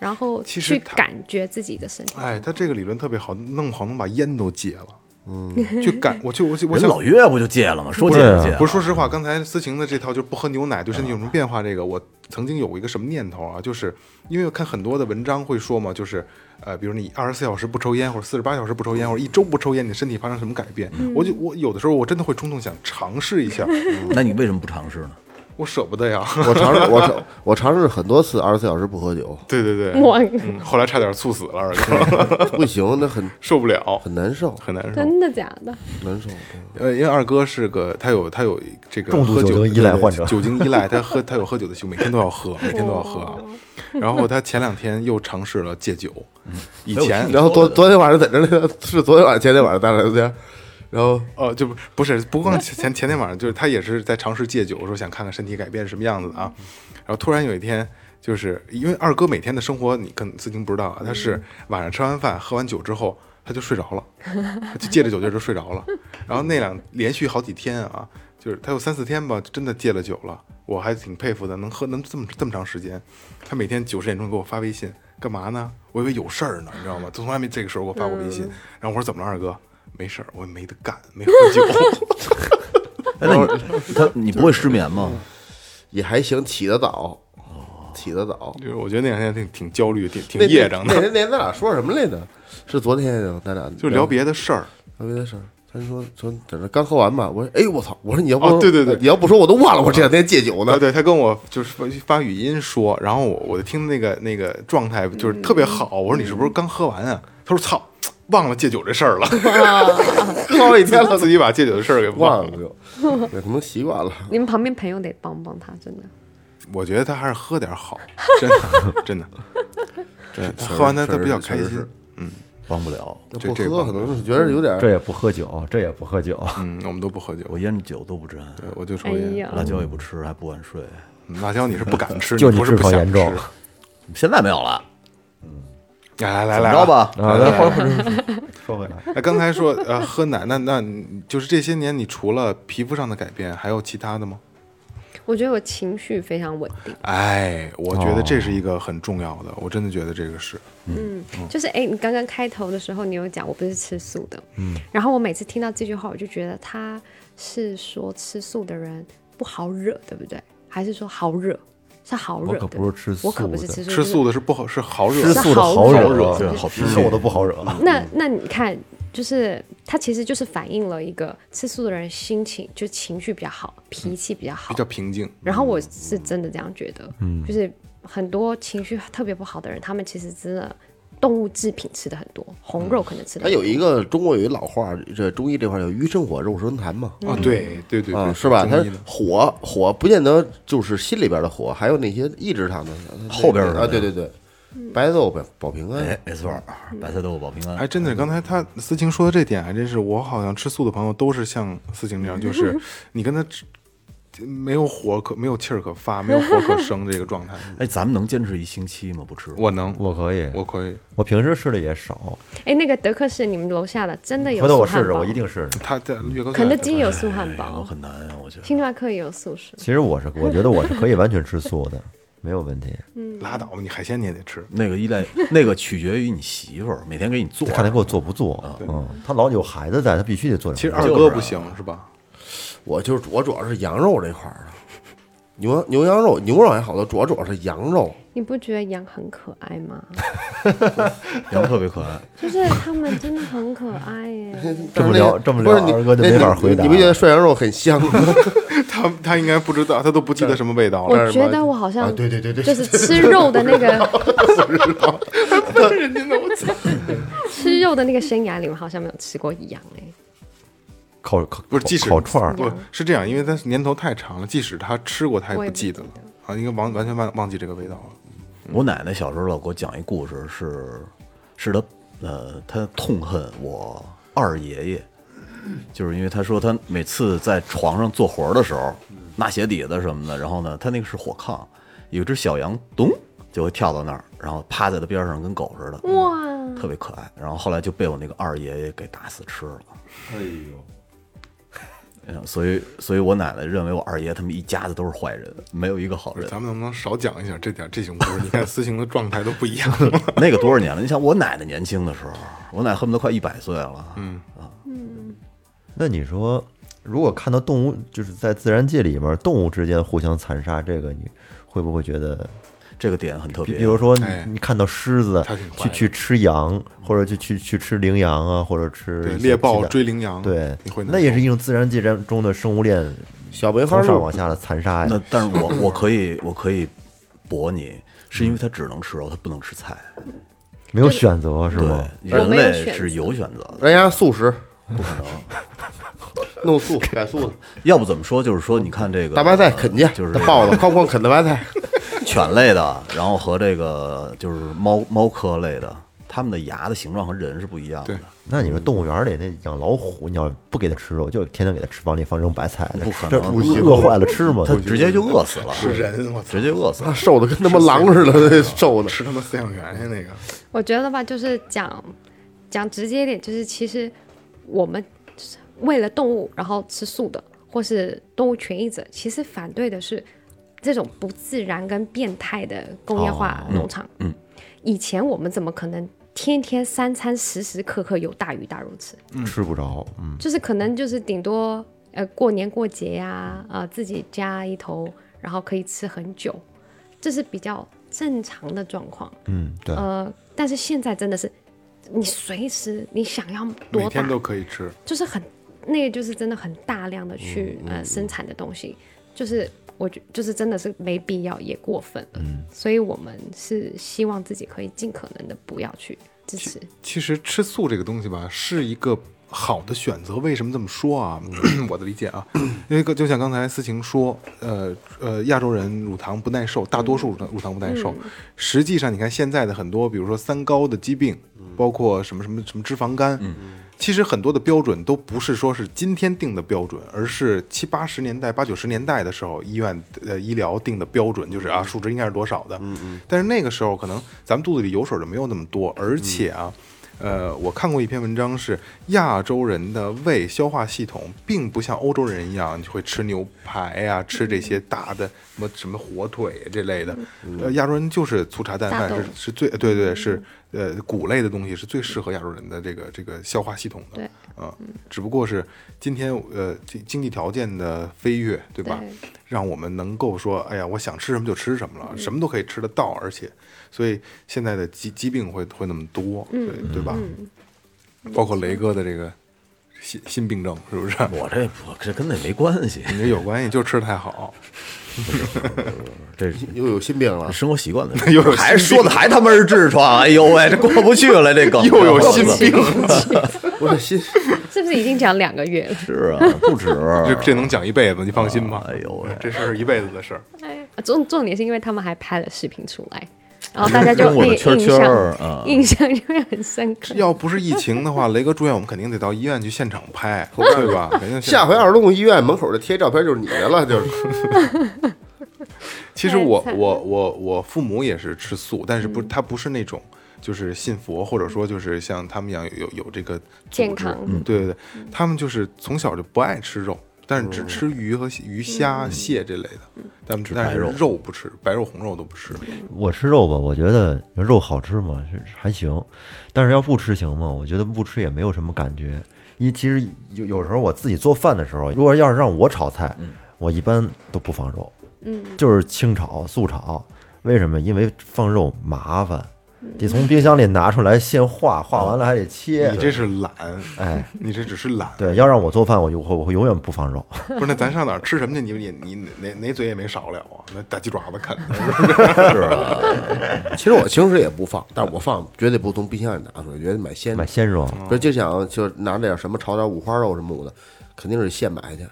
E: 然后去感觉自己的身体，
A: 哎，他这个理论特别好，弄好能把烟都戒了。嗯，去感，我就我就我
D: 人
A: 想
D: 老岳不就戒了吗？说戒
F: 对啊
D: 就戒了，
A: 不是说实话，刚才思晴的这套就是不喝牛奶对身体有什么变化？这个我曾经有过一个什么念头啊，就是因为我看很多的文章会说嘛，就是呃，比如你二十四小时不抽烟，或者四十八小时不抽烟，或者一周不抽烟，你的身体发生什么改变？我就我有的时候我真的会冲动想尝试一下，*laughs*
D: 那你为什么不尝试呢？
A: 我舍不得呀。
B: 我尝试我尝 *laughs* 我尝试很多次二十四小时不喝酒，
A: 对对对，
E: 我，
A: 嗯，后来差点猝死了，二哥 *laughs*
B: 不行，那很
A: 受不了，
B: 很难受，
A: 很难受。
E: 真的假的？
B: 难受。
A: 呃，因为二哥是个，他有他有这个
F: 重度
A: 喝酒
F: 酒精依赖患者
A: 酒精依赖，他喝他有喝酒的习惯，每天都要喝，每天都要喝啊。*laughs* 然后他前两天又尝试了戒酒，以前
B: 然后昨昨天晚上在这儿，是昨天晚上前天晚上咱俩聊天，然后
A: 哦，就不不是不光前前天晚上，就是他也是在尝试戒酒，说想看看身体改变什么样子的啊。然后突然有一天，就是因为二哥每天的生活，你跟思晴不知道啊，他是晚上吃完饭喝完酒之后，他就睡着了，他就借着酒劲儿就睡着了。然后那两连续好几天啊，就是他有三四天吧，真的戒了酒了，我还挺佩服的，能喝能这么这么长时间。他每天九十点钟给我发微信，干嘛呢？我以为有事儿呢，你知道吗？从来没这个时候给我发过微信。然后我说怎么了，二哥？没事儿，我也没得干，没喝酒。*laughs*
D: 哎，那你他你不会失眠吗？
B: 也还行，起得早，起得早。
A: 就是我觉得那两天挺挺焦虑，挺挺
B: 那
A: 噎着的，
B: 那天那天咱俩说什么来着？是昨天呀，咱俩
A: 就聊别的事儿。
B: 聊别的事儿。他说说在这刚喝完吧，我说哎我操，我说你要不
A: 哦对对对
B: 你要不说我都忘了我这两天戒酒呢。
A: 啊，对他跟我就是发发语音说，然后我我就听那个那个状态就是特别好。我说你是不是刚喝完啊？他说操，忘了戒酒这事儿了，*laughs*
B: 喝了一天了，
A: 自己把戒酒的事儿给忘了。
B: 就，对可能习惯了。
E: 你们旁边朋友得帮帮他，真的。
A: 我觉得他还是喝点好，真的真的。对，他喝完他他比较开心。
D: 嗯帮不了，
B: 不喝
A: 这这帮
B: 可能是觉得有点
F: 这也不喝酒，这也不喝酒，
A: 嗯，我们都不喝酒，
D: 我烟酒都不沾，
A: 对我就抽
E: 哎
A: 烟。
D: 辣椒也不吃，还不晚睡。
A: 嗯辣椒你是不敢吃，
F: 就你
A: 不是不想吃。
D: 现在没有了，
A: 来来来来，
D: 怎么着？吧？
F: 啊，来回回说回来，
A: 那刚才说呃喝奶，那那就是这些年你除了皮肤上的改变，还有其他的吗？
E: 我觉得我情绪非常稳定。
A: 哎，我觉得这是一个很重要的，我真的觉得这个是。
E: 嗯，就是哎，你刚刚开头的时候，你有讲我不是吃素的，嗯，然后我每次听到这句话，我就觉得他是说吃素的人不好惹，对不对？还是说好惹？是好惹的？
F: 我可不是吃素
E: 我可不是
F: 的
E: 吃素，
A: 吃素的是不好，是好惹
F: 吃。素的好
E: 好
F: 惹，
E: 对
D: 好
F: 脾气我的不好惹。
E: 那那你看，就是它其实就是反映了一个吃素的人心情，就情绪比较好，脾气比较好
A: 比。较平静。
E: 然后我是真的这样觉得，嗯就是很多情绪特别不好的人，他们其实真的动物制品吃的很多，红肉可能吃的
B: 他有一个中国有一老话，这中医这块叫鱼生火，肉生痰嘛，
A: 啊，对对对
B: 啊，是吧？它火火不见得就是心里边的火，还有那些意志上的
D: 后边的。
B: 啊，对对对，白豆保保平安。
D: 哎，，没错儿，白菜豆腐保平安。
A: 还真的，刚才他思晴说的这点还真是，我好像吃素的朋友都是像思晴这样，就是 *laughs* 你跟他吃没有火可没有气儿可发，没有火可生这个状态。*laughs*
D: 哎，咱们能坚持一星期吗？不吃？
A: 我能，
F: 我可以，
A: 我可以。
F: 我平时吃的也少，
E: 哎，那个德克士，你们楼下的真的有
F: 回头我试试，我一定试试。
A: 他在
E: 肯德基有素汉
D: 我
E: 堡，
D: 很难啊，我觉得。
E: 星巴克也有素食。
F: 其实我是，我觉得我是可以完全吃素的，*laughs* 没有问题。
A: 拉倒吧，你海鲜你也得吃。
D: 那个依赖，*laughs* 那个取决于你媳妇儿每天给你做。
F: 看他给我做不做，嗯，他老有孩子在，他必须得做。
A: 其实二哥不行是吧？
B: 我就是我主要是羊肉这块儿的，牛牛羊肉牛肉还好多，主要主要是羊肉。
E: 你不觉得羊很可爱吗？*laughs*
D: 羊特别可爱，
E: 就是 *laughs* 他们真的很可爱耶。
F: 这么聊这么聊二哥就没法回答
B: 你不觉得涮羊肉很香吗？*laughs*
A: 他他应该不知道，他都不记得什么味道了。
E: 我觉得我好
B: 啊，
E: 像
B: 对对对对，
E: 就是吃肉的那个
A: 人家呢，我操！
E: 吃肉的那个生涯里面，好像没有吃过羊哎。
F: 烤烤
A: 不是，即使
F: 烤串儿，
A: 不是这样，因为它年头太长了，即使他吃过，他也
E: 不
A: 不记得了啊，应该完完全忘忘记这个味道了。
D: 我奶奶小时候老给我讲一故事，是是她呃，她痛恨我二爷爷，就是因为她说她每次在床上做活儿的时候，拿鞋底子什么的，然后呢，她那个是火炕，有只小羊咚就会跳到那儿，然后趴在她边上跟狗似的，
E: 哇，
D: 特别可爱。然后后来就被我那个二爷爷给打死吃了。
F: 哎呦，
D: 嗯所以，所以我奶奶认为我二爷他们一家子都是坏人，没有一个好人。
A: 咱们能不能少讲一下这点这种故事？你看思晴的状态都不一样了。*laughs*
D: 那个多少年了？你想我奶奶年轻的时候，我奶恨不得快一百岁了。嗯，
F: 那你说，如果看到动物就是在自然界里面动物之间互相残杀，这个你会不会觉得？
D: 这个点很特别。
F: 比比如说
A: 哎
F: 你你看到狮子去去吃羊，或者去去去吃羚羊啊，或者吃
A: 猎豹追羚羊，
F: 对那也是一种自然界中的生物链
B: 小梅花鹿
F: 从上往下的残杀呀那。
D: 但是我我可以我可以驳你，是因为它只能吃肉，它不能吃菜。
F: 没有选择是吗？
D: 对，人类是有选择的，
B: 人家素食，
D: 不可能。
B: 弄素改素的，
D: 要不怎么说？就是说，你看这个
B: 大白菜啃去，
D: 就是
B: 那豹子哐哐啃大白菜，
D: 犬类的，然后和这个就是猫猫科类的，它们的牙的形状和人是不一样的
A: 对。
F: 那你说动物园里那养老虎，你要不给它吃肉，就天天给它吃往里放这种白菜，
D: 不可能
F: 饿坏了吃吗？
D: 它直接就饿死了，
A: 是人，我，
D: 直接饿死了。
B: 瘦的跟他妈狼似的，那瘦的。
A: 吃他妈饲养员呀那个。
E: 我觉得吧，就是讲讲直接一点，就是其实我们是为了动物然后吃素的，或是动物权益者，其实反对的是这种不自然跟变态的工业化农场。
D: 嗯
E: 以前我们怎么可能天天三餐时时刻刻有大鱼大肉吃？
F: 吃不着，嗯，
E: 就是可能就是顶多呃过年过节呀、呃自己家一头，然后可以吃很久，这是比较正常的状况。
F: 嗯，对，
E: 呃，但是现在真的是，你随时你想要多大
A: 每天，都可以吃，
E: 就是很那个就是真的很大量的去、
F: 嗯
E: 呃生产的东西，就是我觉就是真的是没必要也过分了，所以我们是希望自己可以尽可能的不要去支持。
A: 其实吃素这个东西吧，是一个好的选择。为什么这么说啊？*clears throat* 我的理解啊，因为就像刚才思晴说，呃呃，亚洲人乳糖不耐受，大多数乳糖乳糖不耐受。实际上，你看现在的很多，比如说三高的疾病，包括什么什么什么脂肪肝，其实很多的标准都不是说是今天定的标准，而是七八十年代、八九十年代的时候，医院呃医疗定的标准，就是啊数值应该是多少的。但是那个时候可能咱们肚子里油水就没有那么多，而且啊。呃，我看过一篇文章，是亚洲人的胃消化系统并不像欧洲人一样，就会吃牛排呀、吃这些大的什么什么火腿这类的。呃，亚洲人就是粗茶淡饭是是最对对是呃谷类的东西是最适合亚洲人的这个这个消化系统的。
E: 对
A: 啊、只不过是今天呃经经济条件的飞跃，对吧？
E: 对
A: 让我们能够说，哎呀，我想吃什么就吃什么了，什么都可以吃得到，而且，所以现在的疾疾病会会那么多，对对吧？包括雷哥的这个心心病症，是不是？
D: 我这不这跟那没关系，
A: 你这有关系，就吃的太好。*laughs*
D: 这
B: 又有心病了，
D: 生活习惯的
A: 又有，
D: 还说的还他妈是痔疮，哎呦喂，这过不去了，这梗
A: 又有心病了 *laughs* *laughs*
B: 我的心
E: 是不是已经讲两个月了？
D: 是啊，不止，
A: 这这能讲一辈子，你放心吧。
D: 哎呦喂，
A: 这事儿是一辈子的事儿。
E: 重重点是因为他们还拍了视频出来，然后大家就
D: 跟我
E: 那个
D: 的圈圈
E: 印象
D: 儿啊，
E: 印象就会很深刻。
A: 要不是疫情的话，*laughs* 雷哥住院，我们肯定得到医院去现场拍，对吧？*laughs* 肯定
B: 下回要是动物医院门口的贴照片就是你的了，就是
A: 其实我我我我父母也是吃素，但是不，他不是那种就是信佛，或者说就是像他们一样有有有这个组织
E: 健康
A: 嗯对对对，他们就是从小就不爱吃肉，但是只吃鱼和鱼虾蟹这类的，但是
D: 白肉
A: 肉不吃，白肉红肉都不吃。
F: 我吃肉吧，我觉得肉好吃嘛，是还行，但是要不吃行吗？我觉得不吃也没有什么感觉。一其实有有时候我自己做饭的时候，如果要是让我炒菜，我一般都不放肉，
E: 嗯，
F: 就是清炒、素炒。为什么？因为放肉麻烦，得从冰箱里拿出来现化，化完了还得切。
A: 你这是懒，
F: 哎，
A: 你这只是懒。
F: 对，要让我做饭，我就我我会永远不放肉。*laughs*
A: 不是，那咱上哪儿吃什么去？你你你哪哪嘴也没少了啊？那大鸡爪子啃的，*laughs*
D: 是啊，
B: 其实我平时也不放，但是我放绝对不从冰箱里拿出来，绝对买鲜的。
F: 买鲜肉，
B: 不是就想就拿点什么炒点五花肉什么的，肯定是现买去。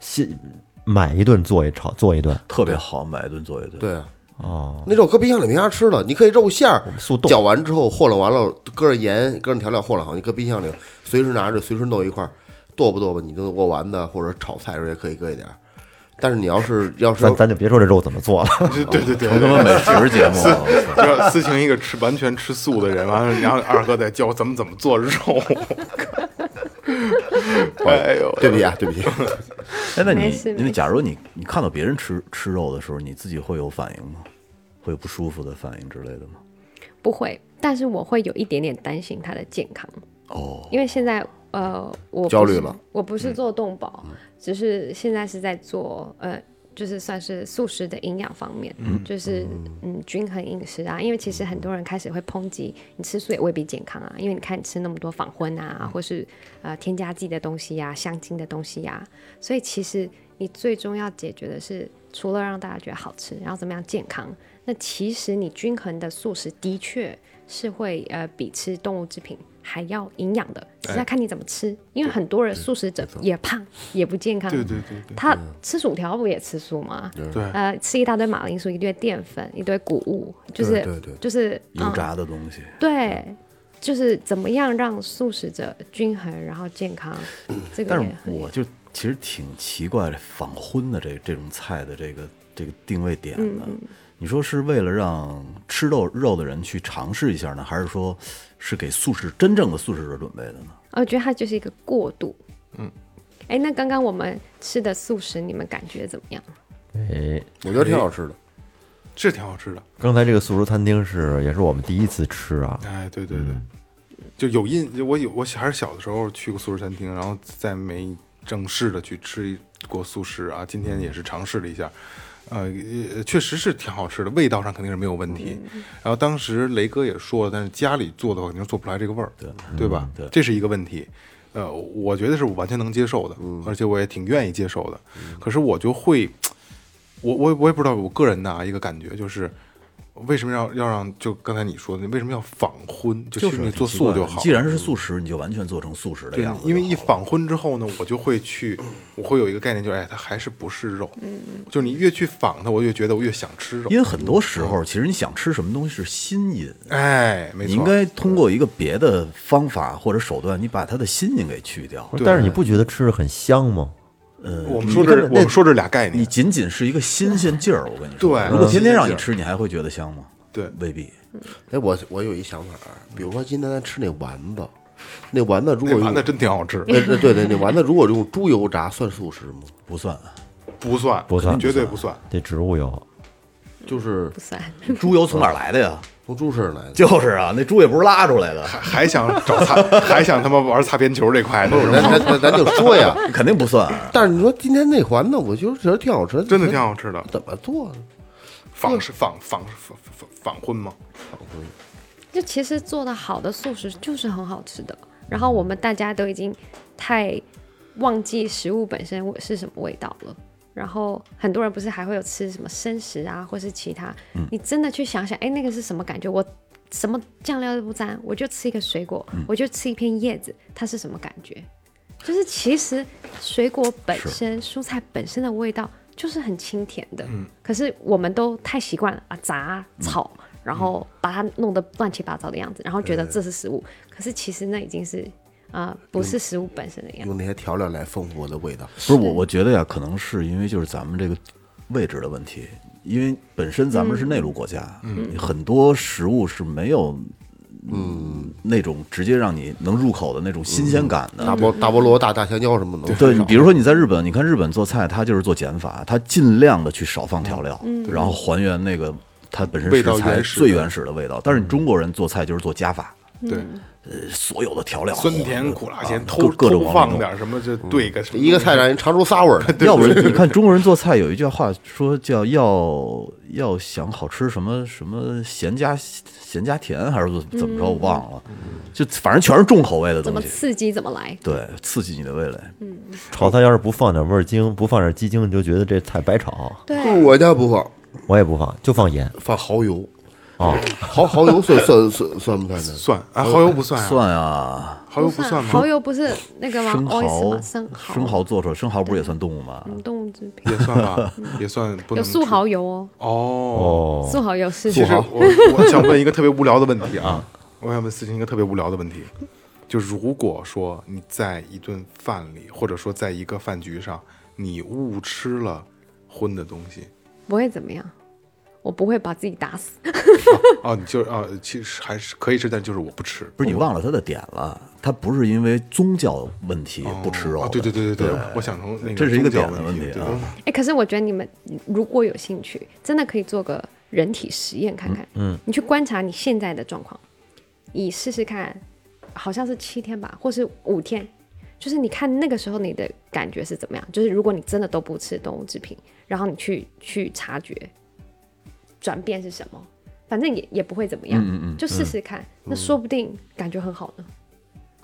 F: 现买一顿做一炒，做一顿。
D: 特别好，买一顿做一顿。
B: 对啊，
F: 哦，
B: 那肉搁冰箱里没啥吃的，你可以肉馅儿。
F: 速冻。
B: 搅完之后和了完了，搁着盐，搁上调料和了好，你搁冰箱里，随时拿着，随时弄一块儿，剁吧剁吧，你就握丸子或者炒菜时候也可以搁一点儿。但是你要是要是 *laughs*
F: 咱咱就别说这肉怎么做了，
A: 对 *laughs* 对对，
D: 成他妈美食节目了，*laughs*
A: 就思晴一个吃完全吃素的人，完了，然后二哥再教我怎么怎么做肉。*laughs* 哎呦，
B: 对不起啊，对不起，
D: 哎，那你
E: 没事没事。
D: 那假如你你看到别人吃吃肉的时候，你自己会有反应吗？会有不舒服的反应之类的吗？
E: 不会，但是我会有一点点担心他的健康，
D: 哦，
E: 因为现在呃，我
B: 焦虑了，
E: 我不是做动保，只是现在是在做呃就是算是素食的营养方面，就是嗯均衡饮食啊。因为其实很多人开始会抨击你吃素也未必健康啊，因为你看你吃那么多仿荤啊，或是呃添加剂的东西呀、香精的东西呀，所以其实你最终要解决的是，除了让大家觉得好吃，然后怎么样健康，那其实你均衡的素食的确是会呃比吃动物制品还要营养的，只是要看你怎么吃。因为很多人素食者也胖，也不健康。
A: 对对对对
E: 他吃薯条不也吃素吗？
A: 对，
E: 呃，吃一大堆马铃薯，一堆淀粉，一堆谷物，就是
B: 对对对
E: 就是
D: 油
E: 嗯
D: 炸的东西。
E: 对，就是怎么样让素食者均衡然后健康，这个
D: 但是我就其实挺奇怪的，仿荤的这这种菜的这个这个定位点
E: 嗯
D: 的。你说是为了让吃肉肉的人去尝试一下呢，还是说是给素食真正的素食者准备的呢？
E: 我觉得它就是一个过渡。嗯，哎，那刚刚我们吃的素食，你们感觉怎么样？
F: 哎，
B: 我觉得挺好吃的。
A: 是挺好吃的。
F: 刚才这个素食餐厅是也是我们第一次吃啊，
A: 哎，对对对，就有印，我有我还是小的时候去过素食餐厅，然后再没正式的去吃过素食啊。今天也是尝试了一下，呃，也确实是挺好吃的，味道上肯定是没有问题。然后当时雷哥也说了，但是家里做的话肯定做不出来这个味儿，对对吧？
D: 对
A: 这是一个问题。呃，我觉得是我完全能接受的，而且我也挺愿意接受的。可是我就会，我我我也不知道，我个人的啊一个感觉就是，为什么要要让就刚才你说的，为什么要仿荤？就
D: 就是
A: 你做素就好。
D: 既然是素食，你就完全做成素食的样子
A: 因为一仿荤之后呢，我就会去，我会有一个概念，就是哎，它还是不是肉。嗯，就是你越去仿它，我越觉得我越想吃肉。
D: 因为很多时候，其实你想吃什么东西是心瘾，
A: 哎，没错，
D: 你应该通过一个别的方法或者手段，你把它的心瘾给去掉。
F: 但是你不觉得吃着很香吗？
D: 呃，
A: 我们说这我们说这俩概念
D: 你仅仅是一个新鲜劲儿，我跟你说。
A: 对
D: 如果天天让你吃，你还会觉得香吗？
A: 对
D: 未必。
B: 哎，我我有一想法，比如说今天咱吃那丸子，那丸子如果用
A: 那丸子真挺好吃，
B: 对对对对，那丸子如果用猪油炸算素食吗？
D: 不算，
A: 不算，
F: 不算
A: 绝对不算。
F: 这植物油，
B: 就是
E: 不算。
D: 猪油从哪来的呀？
B: 从猪身上来的。
D: 就是啊，那猪也不是拉出来的，
A: 还还想找擦，*laughs* 还想他妈玩擦边球这块的，是
B: 咱？咱咱咱就说呀，*laughs*
D: 肯定不算。
B: 但是你说今天内环呢，我就觉得挺好吃，
A: 真的挺好吃的。
B: 怎么做呢？
A: 仿是仿仿仿仿仿荤吗？
E: 就其实做的好的素食就是很好吃的，然后我们大家都已经太忘记食物本身是什么味道了。然后很多人不是还会有吃什么生食啊，或是其他，你真的去想想，哎，那个是什么感觉？我什么酱料都不沾，我就吃一个水果，我就吃一片叶子，它是什么感觉？就是其实水果本身、蔬菜本身的味道就是很清甜的，可是我们都太习惯了啊炸炒，然后把它弄得乱七八糟的样子，然后觉得这是食物，可是其实那已经是啊、呃不是食物本身的样子。
B: 用那些调料来丰富我的味道。
D: 不是我，我觉得呀，可能是因为就是咱们这个位置的问题，因为本身咱们是内陆国家，嗯，很多食物是没有，嗯，那种直接让你能入口的那种新鲜感的。
B: 大菠大菠萝、大大香蕉什么的，
D: 对你，比如说你在日本，你看日本做菜，它就是做减法，它尽量的去少放调料，然后还原那个它本身食材
A: 原始的
D: 最原始的味道。但是你中国人做菜就是做加法，
A: 对，
D: 所有的调料，
A: 酸甜苦辣咸，
D: 啊
A: 偷
D: 各各种
A: 放点什么，就兑个什么
B: 一个菜让人尝出仨味儿来。*laughs*
D: 要不然你看中国人做菜有一句话说叫要要想好吃什么什么咸加咸加甜还是怎怎么着我忘了，就反正全是重口味的
E: 怎么
D: 东西，
E: 刺激怎么来？
D: 对，刺激你的味蕾。
F: 嗯炒菜要是不放点味儿精，不放点鸡精，你就觉得这菜白炒。
E: 对，
B: 我家不放，
F: 我也不放，就放盐。
B: 放蚝油。
F: 哦，
B: 蚝蚝油算算算算不算呢？
A: 算啊，蚝油不算啊，
D: 算啊，
A: 蚝油不算吗？
E: 蚝油不是那个吗？
D: 生蚝
E: 吗？生蚝，
D: 生蚝做出来，生蚝不是也算动物吗？
E: 嗯，动物制品。
A: 也算吧，*laughs* 也算不能
E: 有素蚝油哦，
A: 哦。
F: 哦，
E: 素蚝油是。
A: 其实我我想问一个特别无聊的问题啊，*laughs* 我想问思琴一个特别无聊的问题，就如果说你在一顿饭里，或者说在一个饭局上，你误吃了荤的东西，
E: 不会怎么样，我不会把自己打死。*laughs*
A: 哦，你就啊，其实还是可以吃，但就是我不吃，
D: 不是你忘了他的点了，他不是因为宗教问题不吃肉
A: 对对对对对，我想成那个
D: 这是一个点的问题啊。
E: 哎，可是我觉得你们如果有兴趣，真的可以做个人体实验看看。嗯，你去观察你现在的状况，你试试看，好像是七天吧，或是五天，就是你看那个时候你的感觉是怎么样？就是如果你真的都不吃动物制品，然后你去去察觉转变是什么，反正也也不会怎么样，
D: 嗯嗯
E: 就试试看，那说不定感觉很好呢。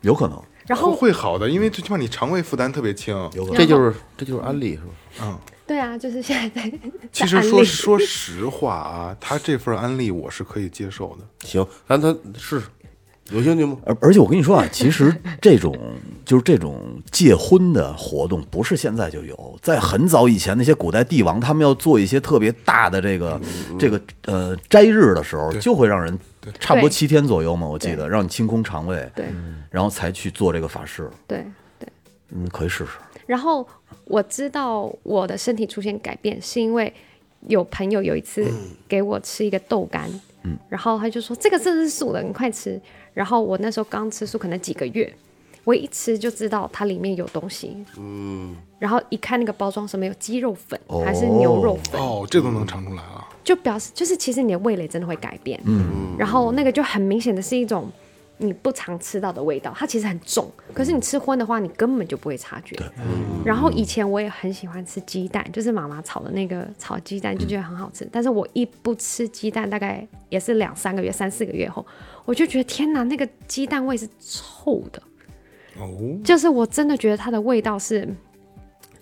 D: 有可能，
E: 然后
A: 会好的，因为最起码你肠胃负担特别轻。
D: 有可能。
B: 这就是这就是安利是吧？
A: 嗯，
E: 对啊，就是现在在 *laughs*
A: 其实说说实话啊，他这份安利我是可以接受的。
B: 行，咱咱试试，有兴趣吗？
D: 而而且我跟你说啊，*laughs* 其实这种就是这种戒荤的活动，不是现在就有，在很早以前，那些古代帝王他们要做一些特别大的这个这个呃斋日的时候，就会让人差不多七天左右嘛，我记得让你清空肠胃，
E: 对
D: 然后才去做这个法事。
E: 对对。
D: 嗯，可以试试。
E: 然后我知道我的身体出现改变，是因为有朋友有一次给我吃一个豆干，嗯，然后他就说这个这是素的，你快吃。然后我那时候刚吃素，可能几个月，我一吃就知道它里面有东西，嗯，然后一看那个包装上面有鸡肉粉、还是牛肉粉，
A: 哦，这都能尝出来啊。
E: 就表示就是其实你的味蕾真的会改变，嗯，然后那个就很明显的是一种你不常吃到的味道，它其实很重，可是你吃荤的话，你根本就不会察觉。然后以前我也很喜欢吃鸡蛋，就是妈妈炒的那个炒鸡蛋，就觉得很好吃。但是我一不吃鸡蛋，大概也是两三个月、三四个月后，我就觉得天哪，那个鸡蛋味是臭的，
A: 哦，
E: 就是我真的觉得它的味道是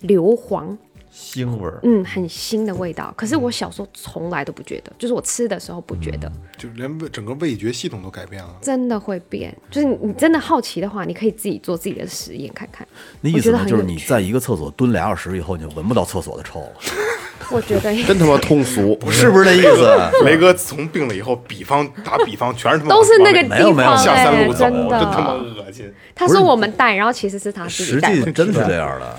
E: 硫磺，
F: 腥味儿。
E: 嗯，很腥的味道。可是我小时候从来都不觉得，就是我吃的时候不觉得。
A: 就连味整个味觉系统都改变了。
E: 真的会变，就是你你真的好奇的话，你可以自己做自己的实验看看。
D: 那意思呢，就是你在一个厕所蹲俩小时以后，你就闻不到厕所的臭了，
E: 我觉得
B: 真他妈通俗，*laughs*
D: 是不是那意思？*laughs*
A: 雷哥从病了以后，比方打比方，全是他妈
E: 都是那个
A: 往
D: 没有没有
E: 地方、
A: 下
E: 哎，
A: 三路走，
E: 真
A: 真他妈。恶心。
E: 他说我们带，然后其实是他自己
D: 实
E: 带回去
D: 际真是。这样的。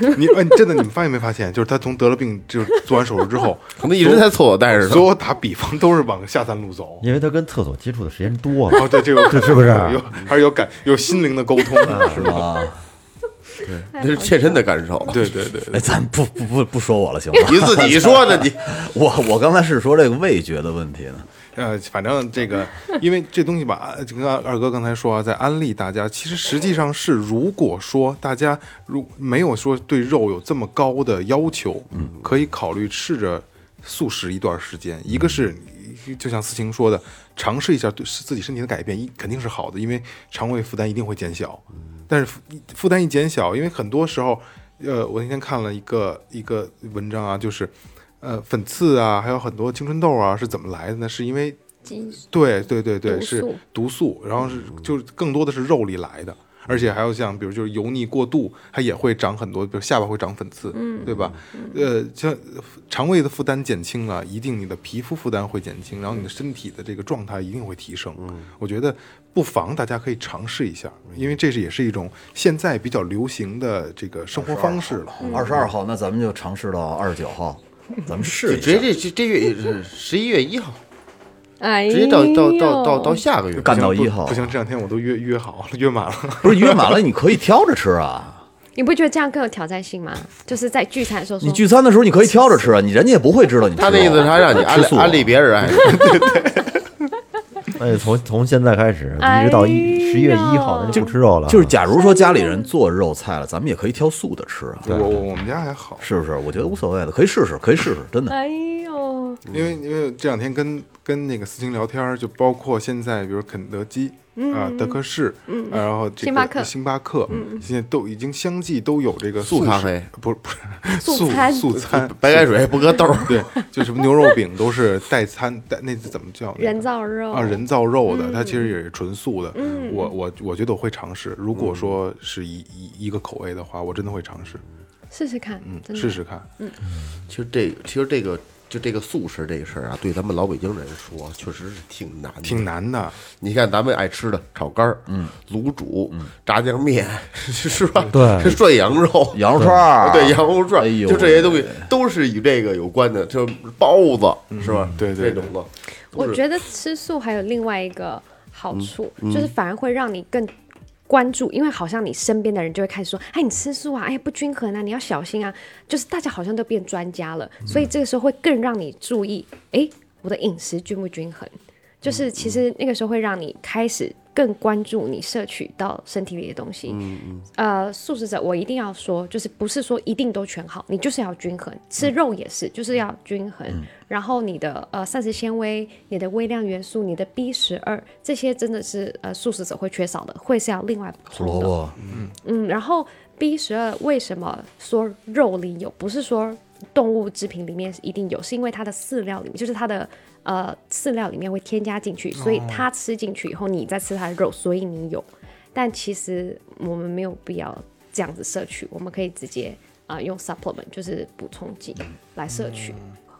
D: *laughs*
A: 你哎，真的，你们发现没发现？就是他从得了病，就是做完手术之后，
B: 可能一直在厕所待着呢。
A: 所有打比方都是往下三路走。
F: 因为他跟厕所接触的时间多了，
A: 哦，对，这个
F: 这是不是
A: 有还是有感有心灵的沟通，是吧？
D: 啊，
B: 这是切身的感受。
A: 对对对
D: 哎，咱不不不不说我了，行吗？
B: 你自己说的，你 *laughs*
D: 我我刚才是说这个味觉的问题呢。*laughs*
A: 呃，反正这个，因为这东西吧，就跟二哥刚才说啊，在安利大家，其实实际上是，如果说大家如没有说对肉有这么高的要求，嗯，可以考虑试着素食一段时间。一个是就像思晴说的，尝试一下对自己身体的改变，一肯定是好的，因为肠胃负担一定会减小。但是负负担一减小，因为很多时候，呃，我那天看了一个一个文章啊，就是。呃，粉刺啊，还有很多青春痘啊，是怎么来的呢？是因为对对对对，是
E: 毒素
A: 毒素，然后是就是更多的是肉里来的，而且还有像比如就是油腻过度，它也会长很多，比如下巴会长粉刺，对吧？呃，像肠胃的负担减轻了，一定你的皮肤负担会减轻，然后你的身体的这个状态一定会提升。我觉得不妨大家可以尝试一下，因为这是也是一种现在比较流行的这个生活方式了。
D: 二十二号，那咱们就尝试到二十九号，咱们试一下。*laughs*
B: 直接这这月十一月一号，
E: 哎
B: 直接到到到到到下个月。
D: 干到一号
A: 不。行，这两天我都约约好了，约满了。
D: 不是约满了，你可以挑着吃啊。*laughs*
E: 你不觉得这样更有挑战性吗？就是在聚餐的时候，
D: 你聚餐的时候你可以挑着吃啊，你人家也不会知道你
B: 他的意思是他让你安安利别人，*laughs* *laughs* 哎，
F: 那就从从现在开始
E: 哎
F: 一直到一十一月一号，的就不吃肉了。
D: 就是假如说家里人做肉菜了，咱们也可以挑素的吃啊，
A: 我我我们家还好，
D: 是不是？我觉得无所谓的，可以试试，可以试试，真的。
E: 哎呦，
A: 因为因为这两天跟跟那个思晴聊天儿，就包括现在比如肯德基啊、德克士，嗯然后这个
E: 星巴克。
A: 星巴克，现在都已经相继都有这个
B: 素咖啡，
A: 不是 *laughs* 不是素
E: 素餐，
B: 白开水不搁豆儿。
A: 对，就什么牛肉饼都是代餐代那怎么叫
E: 人造肉。
A: 啊，人造肉的，它其实也是纯素的。我我我觉得我会尝试，如果说是一一一个口味的话，我真的会尝试，
E: 试试看，
A: 嗯，试试看。嗯。
B: 其实这其实这个就这个素食这个事儿啊，对咱们老北京人说，确实是挺难的。
A: 挺难的，
B: 你看咱们爱吃的炒肝儿、嗯，卤煮、炸酱面，*laughs* 是吧？
F: 对
B: 涮羊肉、*laughs*
D: 羊肉串儿，
B: 对羊肉串儿，
D: 哎呦
B: 就这些东西都是与这个有关的，就包子是吧？
A: 对对
B: 这种的，
E: 我觉得吃素还有另外一个好处，
B: 嗯
E: 就是反而会让你更关注，因为好像你身边的人就会开始说：“哎，你吃素啊，哎，不均衡啊，你要小心啊。”就是大家好像都变专家了，
B: 嗯
E: 所以这个时候会更让你注意，哎，我的饮食均不均衡。就是其实那个时候会让你开始更关注你摄取到身体里的东西。
B: 嗯嗯，
E: 呃，素食者我一定要说，就是不是说一定都全好，你就是要均衡，吃肉也是，就是要均衡。然后你的呃膳食纤维、你的微量元素、你的 B 十二这些真的是呃素食者会缺少的，会是要另外补充的。
D: 胡萝卜，
E: 嗯，然后 B 十二为什么说肉里有，不是说动物制品里面一定有，是因为它的饲料里面，就是它的呃饲料里面会添加进去，所以它吃进去以后，你再吃它的肉，所以你有。但其实我们没有必要这样子摄取，我们可以直接啊、用 supplement 就是补充剂来摄取。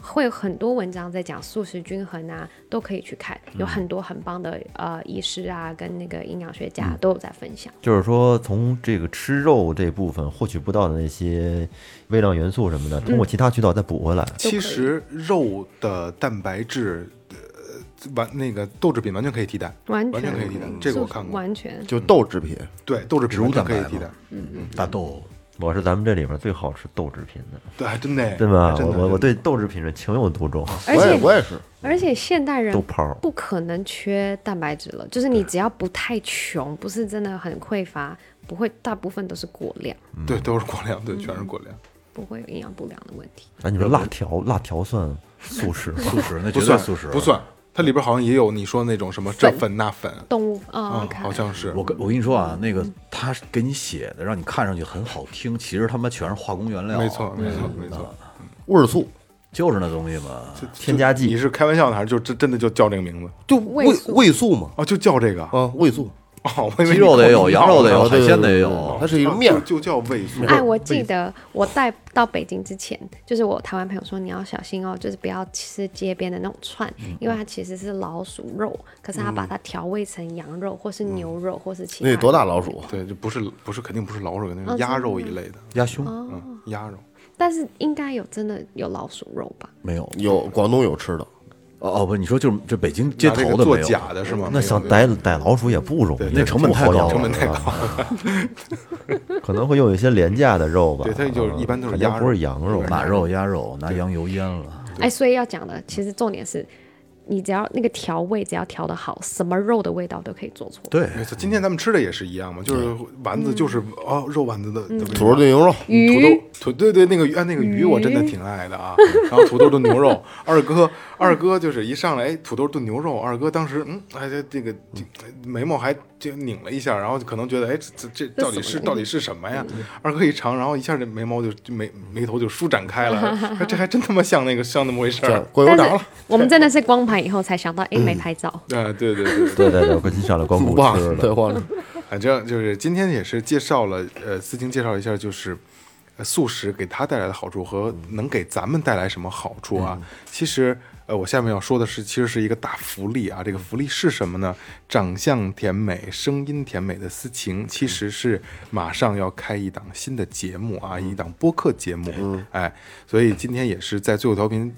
E: 会有很多文章在讲素食均衡啊，都可以去看，有很多很棒的呃医师啊，跟那个营养学家都有在分享。
F: 就是说，从这个吃肉这部分获取不到的那些微量元素什么的，通过其他渠道再补回来。
A: 其实肉的蛋白质，呃，完那个豆制品完全可以替代，
E: 完全
A: 完全可以替代。这个我看过，
E: 完全
B: 就豆制品，
A: 对，豆制品完全可以替代。
D: 嗯嗯大豆，
F: 我是咱们这里边最好吃豆制品的，
A: 对，还真的，
F: 对吧？
A: 还真的
F: 我我我对豆制品是情有独钟，
E: 而且
B: 我也是，
E: 而且现代人
F: 豆泡。
E: 不可能缺蛋白质了，就是你只要不太穷，不是真的很匮乏，不会大部分都是过量，
A: 对，都是过量，对，全是过量。
E: 不会有营养不良的问题。
F: 那，你说辣条，辣条算素食吗？
D: 素食那绝对
A: 不算
D: 素食，
A: 不。算。它里边好像也有你说那种什么这
E: 粉
A: 粉那粉
E: 动物啊
A: 好像是。
D: 我跟我跟你说啊，那个他给你写的，让你看上去很好听，其实他妈全是化工原料。
A: 没错，没错，没错。
B: 味儿素
D: 就是那东西嘛。
F: 添加剂
A: 你是开玩笑的还是就真真的就叫这个名字？
B: 就味
E: 味素
B: 嘛，
A: 啊，就叫这个
B: 啊，味素，
A: 哦，我以为
D: 鸡肉的也有，羊肉的也有，海鲜的也
B: 对
D: 有
B: 它。是一个
A: 哦
B: 面，
A: 就就叫味素。
E: 哎，我记得我带到北京之前，就是我台湾朋友说你要小心哦，就是不要吃街边的那种串，因为它其实是老鼠肉，可是他把它调味成羊肉或是牛肉或是其他。
B: 那得多大老？鼠？
A: 对，就不是不是肯定不是老鼠，那
E: 哦
A: 是鸭肉一类的，
D: 鸭胸
A: 嗯，鸭肉。
E: 但是应该有真的有老鼠肉吧？
D: 没有。
B: 有广东有吃的，
D: 哦哦不，你说就是这北京街头的没有。
A: 假的是吗？
F: 那想逮逮老鼠也不容易，
D: 那成本太高了
A: 成本太高
F: 了，可能会用一些廉价的肉吧。
A: 对它就是一般都是
F: 肯定不是羊肉，
D: 马肉、鸭肉，拿羊油腌了。
E: 哎，所以要讲的其实重点是，你只要那个调味只要调的好，什么肉的味道都可以做出来。
D: 对，
A: 没错，今天咱们吃的也是一样嘛，就是丸子就是哦肉丸子的的味道
B: 土豆炖牛肉，
A: 土豆土对对那个鱼啊那个鱼我真的挺爱的啊，然后土豆炖牛肉，二哥二哥就是一上来哎土豆炖牛肉，二哥当时嗯哎这这个这眉毛还就拧了一下，然后可能觉得哎这这这到底是到底是什么呀？二哥一尝，然后一下这眉毛就就眉眉头就舒展开了，*laughs* 哎这还真他妈像那个像那么回事儿。
B: 过油炸了，
E: 我们真的是光盘以后才想到，哎，没拍照。
A: 啊，对对对，
F: 对对 *laughs* 对，我跟你上来光顾 *laughs*
B: 忘了，
F: 吃的
B: 对，。忘了，
A: 反正就是今天也是介绍了，呃，思晴介绍一下，就是呃素食给他带来的好处和能给咱们带来什么好处啊。其实，呃，我下面要说的是，其实是一个大福利啊。这个福利是什么呢？长相甜美、声音甜美的思晴，其实是马上要开一档新的节目啊，一档播客节目。哎，所以今天也是在最后调频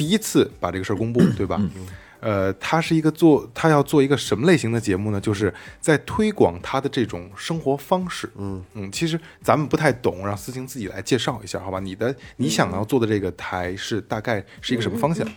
A: 第一次把这个事儿公布，*coughs* 对吧？呃，他是一个做，他要做一个什么类型的节目呢？就是在推广他的这种生活方式。嗯嗯，其实咱们不太懂，让思晴自己来介绍一下，好吧？你的你想要做的这个台是大概是一个什么方向？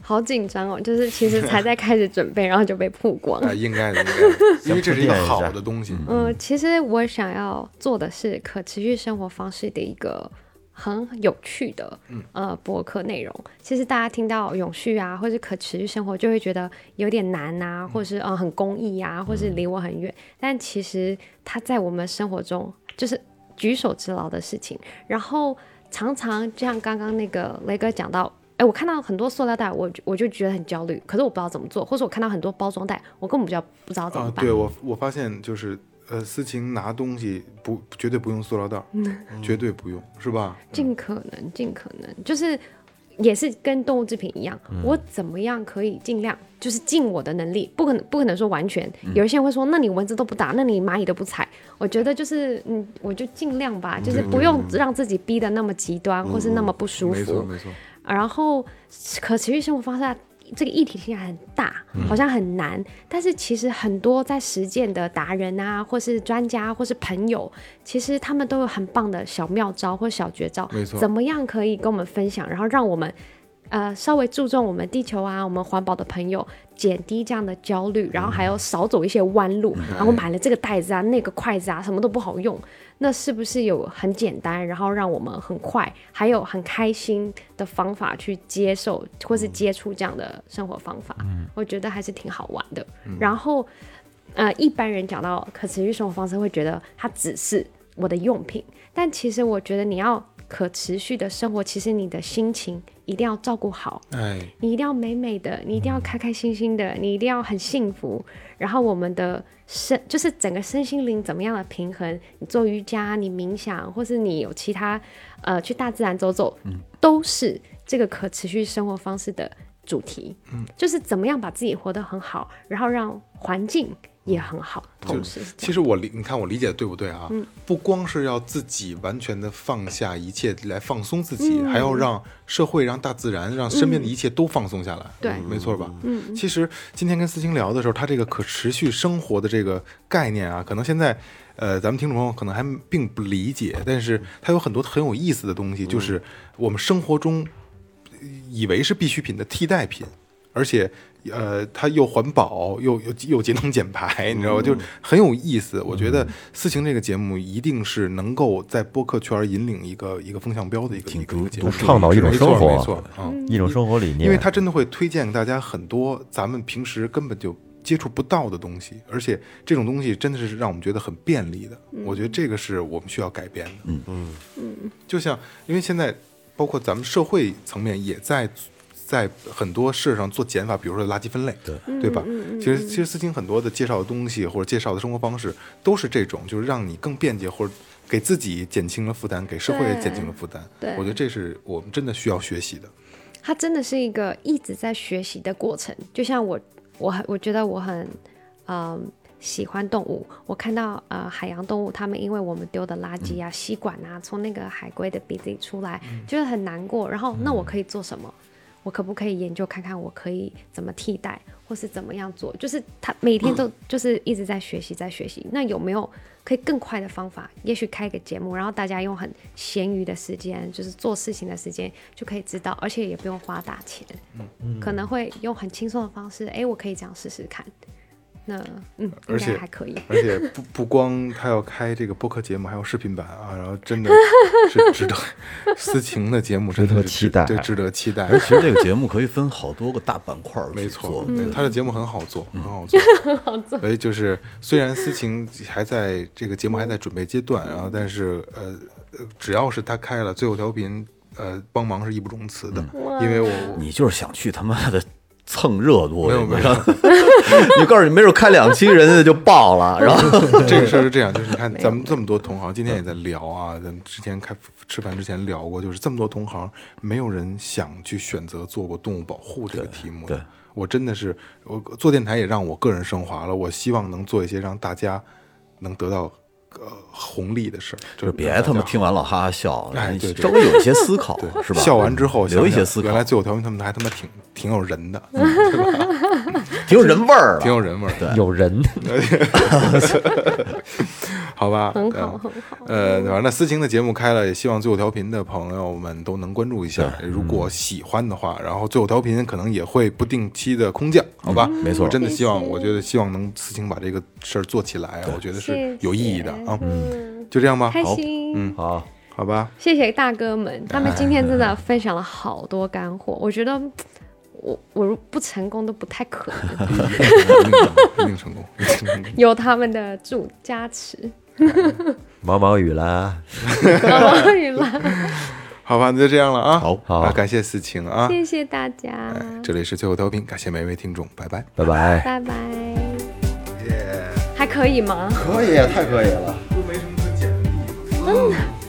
E: 好紧张哦，就是其实才在开始准备，然后就被曝光。*laughs*
A: 啊、应该的，应该的，*laughs* 因为这是一个好的东西。
E: 嗯，其实我想要做的是可持续生活方式的一个很有趣的呃博客内容。其实大家听到永续啊，或是可持续生活，就会觉得有点难啊，或是呃很公益啊，或是离我很远。但其实它在我们生活中就是举手之劳的事情。然后常常就像刚刚那个雷哥讲到。哎，我看到很多塑料袋，我我就觉得很焦虑，可是我不知道怎么做，或者我看到很多包装袋，我根本不知道不知道怎么
A: 啊，
E: 办。
A: 对我我发现就是呃，思晴拿东西不绝对不用塑料袋嗯，绝对不用，是吧？
E: 尽可能，尽可能，就是也是跟动物制品一样，我怎么样可以尽量，就是尽我的能力，不可能不可能说完全。有一些人会说，那你蚊子都不打，那你蚂蚁都不踩，我觉得就是嗯，我就尽量吧，就是不用让自己逼得那么极端，或是那么不舒服。
A: 没错没错，
E: 然后可持续生活方式啊这个议题听起来很大，好像很难，但是其实很多在实践的达人啊，或是专家，或是朋友，其实他们都有很棒的小妙招或小绝招
A: 没，错
E: 怎么样可以跟我们分享，然后让我们。呃稍微注重我们地球啊，我们环保的朋友，减低这样的焦虑，然后还要少走一些弯路。然后买了这个袋子啊，那个筷子啊，什么都不好用，那是不是有很简单，然后让我们很快，还有很开心的方法去接受或是接触这样的生活方法？我觉得还是挺好玩的。然后。呃，一般人讲到可持续生活方式，会觉得它只是我的用品，但其实我觉得你要可持续的生活，其实你的心情一定要照顾好，
A: 哎，
E: 你一定要美美的，你一定要开开心心的，你一定要很幸福。然后我们的身就是整个身心灵怎么样的平衡？你做瑜伽，你冥想，或是你有其他呃去大自然走走，都是这个可持续生活方式的主题。嗯，就是怎么样把自己活得很好，然后让环境也很好，同时是
A: 其实我理，你看我理解的对不对啊？不光是要自己完全的放下一切来放松自己，还要让社会、让大自然、让身边的一切都放松下来。
E: 对
A: 没错吧？嗯，其实今天跟思清聊的时候，他这个可持续生活的这个概念啊，可能现在。呃，咱们听众朋友可能还并不理解，但是它有很多很有意思的东西，就是我们生活中以为是必需品的替代品，而且呃，它又环保又又又节能减排，你知道吗？就很有意思。我觉得思晴这个节目一定是能够在播客圈引领一个一个风向标的一个节目，
F: 倡导一种生活。
A: 没错，嗯，
F: 一种生活理念，
A: 因为它真的会推荐给大家很多咱们平时根本就接触不到的东西，而且这种东西真的是让我们觉得很便利的。我觉得这个是我们需要改变的。嗯嗯。嗯。就像因为现在包括咱们社会层面也在在很多事上做减法，比如说垃圾分类，对对吧？其实其实思清很多的介绍的东西或者介绍的生活方式都是这种，就是让你更便捷或者。给自己减轻了负担，给社会也减轻了负担。
E: 对
A: 我觉得这是我们真的需要学习的。
E: 它真的是一个一直在学习的过程。就像我，我很我觉得我很，嗯、喜欢动物。我看到呃海洋动物，它们因为我们丢的垃圾啊、吸管啊，从那个海龟的鼻子里出来，就是很难过。然后那我可以做什么？我可不可以研究看看，我可以怎么替代，或是怎么样做？就是他每天都 *clears throat* 就是一直在学习，在学习。那有没有可以更快的方法？也许开个节目，然后大家用很闲余的时间，就是做事情的时间就可以知道，而且也不用花大钱，可能会用很轻松的方式，哎，我可以这样试试看。那嗯，
A: 而且
E: 还可以。
A: 而且不不光他要开这个播客节目，还有视频版啊，然后真的 *laughs* 是值得思晴的节目，真的是
F: 值得期待。
A: 对，值得期待。
D: 而其实这个节目可以分好多个大板块儿
A: 没错。他的节目很好做，很好做，很 *laughs* 好做。所以就是虽然思晴还在这个节目还在准备阶段，然后但是呃，呃只要是他开了最后调频，呃，帮忙是义不容辞的，因为我
D: 你就是想去他妈的蹭热度，
A: 没有没有 *laughs*
D: 你告诉你，没准开两期人家就爆了，*laughs* 然后
A: 这个事儿是这样，就是你看咱们这么多同行，今天也在聊啊，咱们之前开吃饭之前聊过，就是这么多同行，没有人想去选择做过动物保护这个题目的。
D: 对
A: 我真的是，我做电台也让我个人升华了。我希望能做一些让大家能得到呃红利的事儿，就
D: 就是别他妈听完老哈哈笑，
A: 哎对对
D: 稍微有一些思考，是吧？
A: 笑完之后
D: 留一些思考。
A: 原来最后调频他们还他妈挺挺有人的，*laughs*
D: 挺有人味儿
A: 挺。有人味儿对。
F: 有人，*laughs*
A: 好吧，
E: 很好
A: 呃
E: 很好
A: 呃，反正那思晴的节目开了，也希望最后调频的朋友们都能关注一下。如果喜欢的话，然后最后调频可能也会不定期的空降，好吧？
D: 没错
A: 我真的希望，我觉得希望能思晴把这个事儿做起来，我觉得是有意义的啊。
E: 嗯，
A: 就这样吧，
E: 开
A: 好，
E: 心。
A: 嗯，
F: 好，
A: 好吧，
E: 谢谢大哥们，他们今天真的 *laughs* 分享了好多干货，我觉得我我如不成功都不太可能，*laughs*
A: 一定成功，一定成功。
E: 有他们的助加持。
F: 毛毛雨啦，*laughs*
E: 毛毛雨啦，*laughs*
A: 好吧，那就这样了啊。
D: 好
F: 好
A: 啊感谢思晴啊。
E: 谢谢大家，
A: 这里是最后调频，感谢每一位听众，拜拜。
F: 拜拜。
E: 拜拜。耶还可以吗？
F: 可以，太可以了。
A: 都没什么可剪的地方。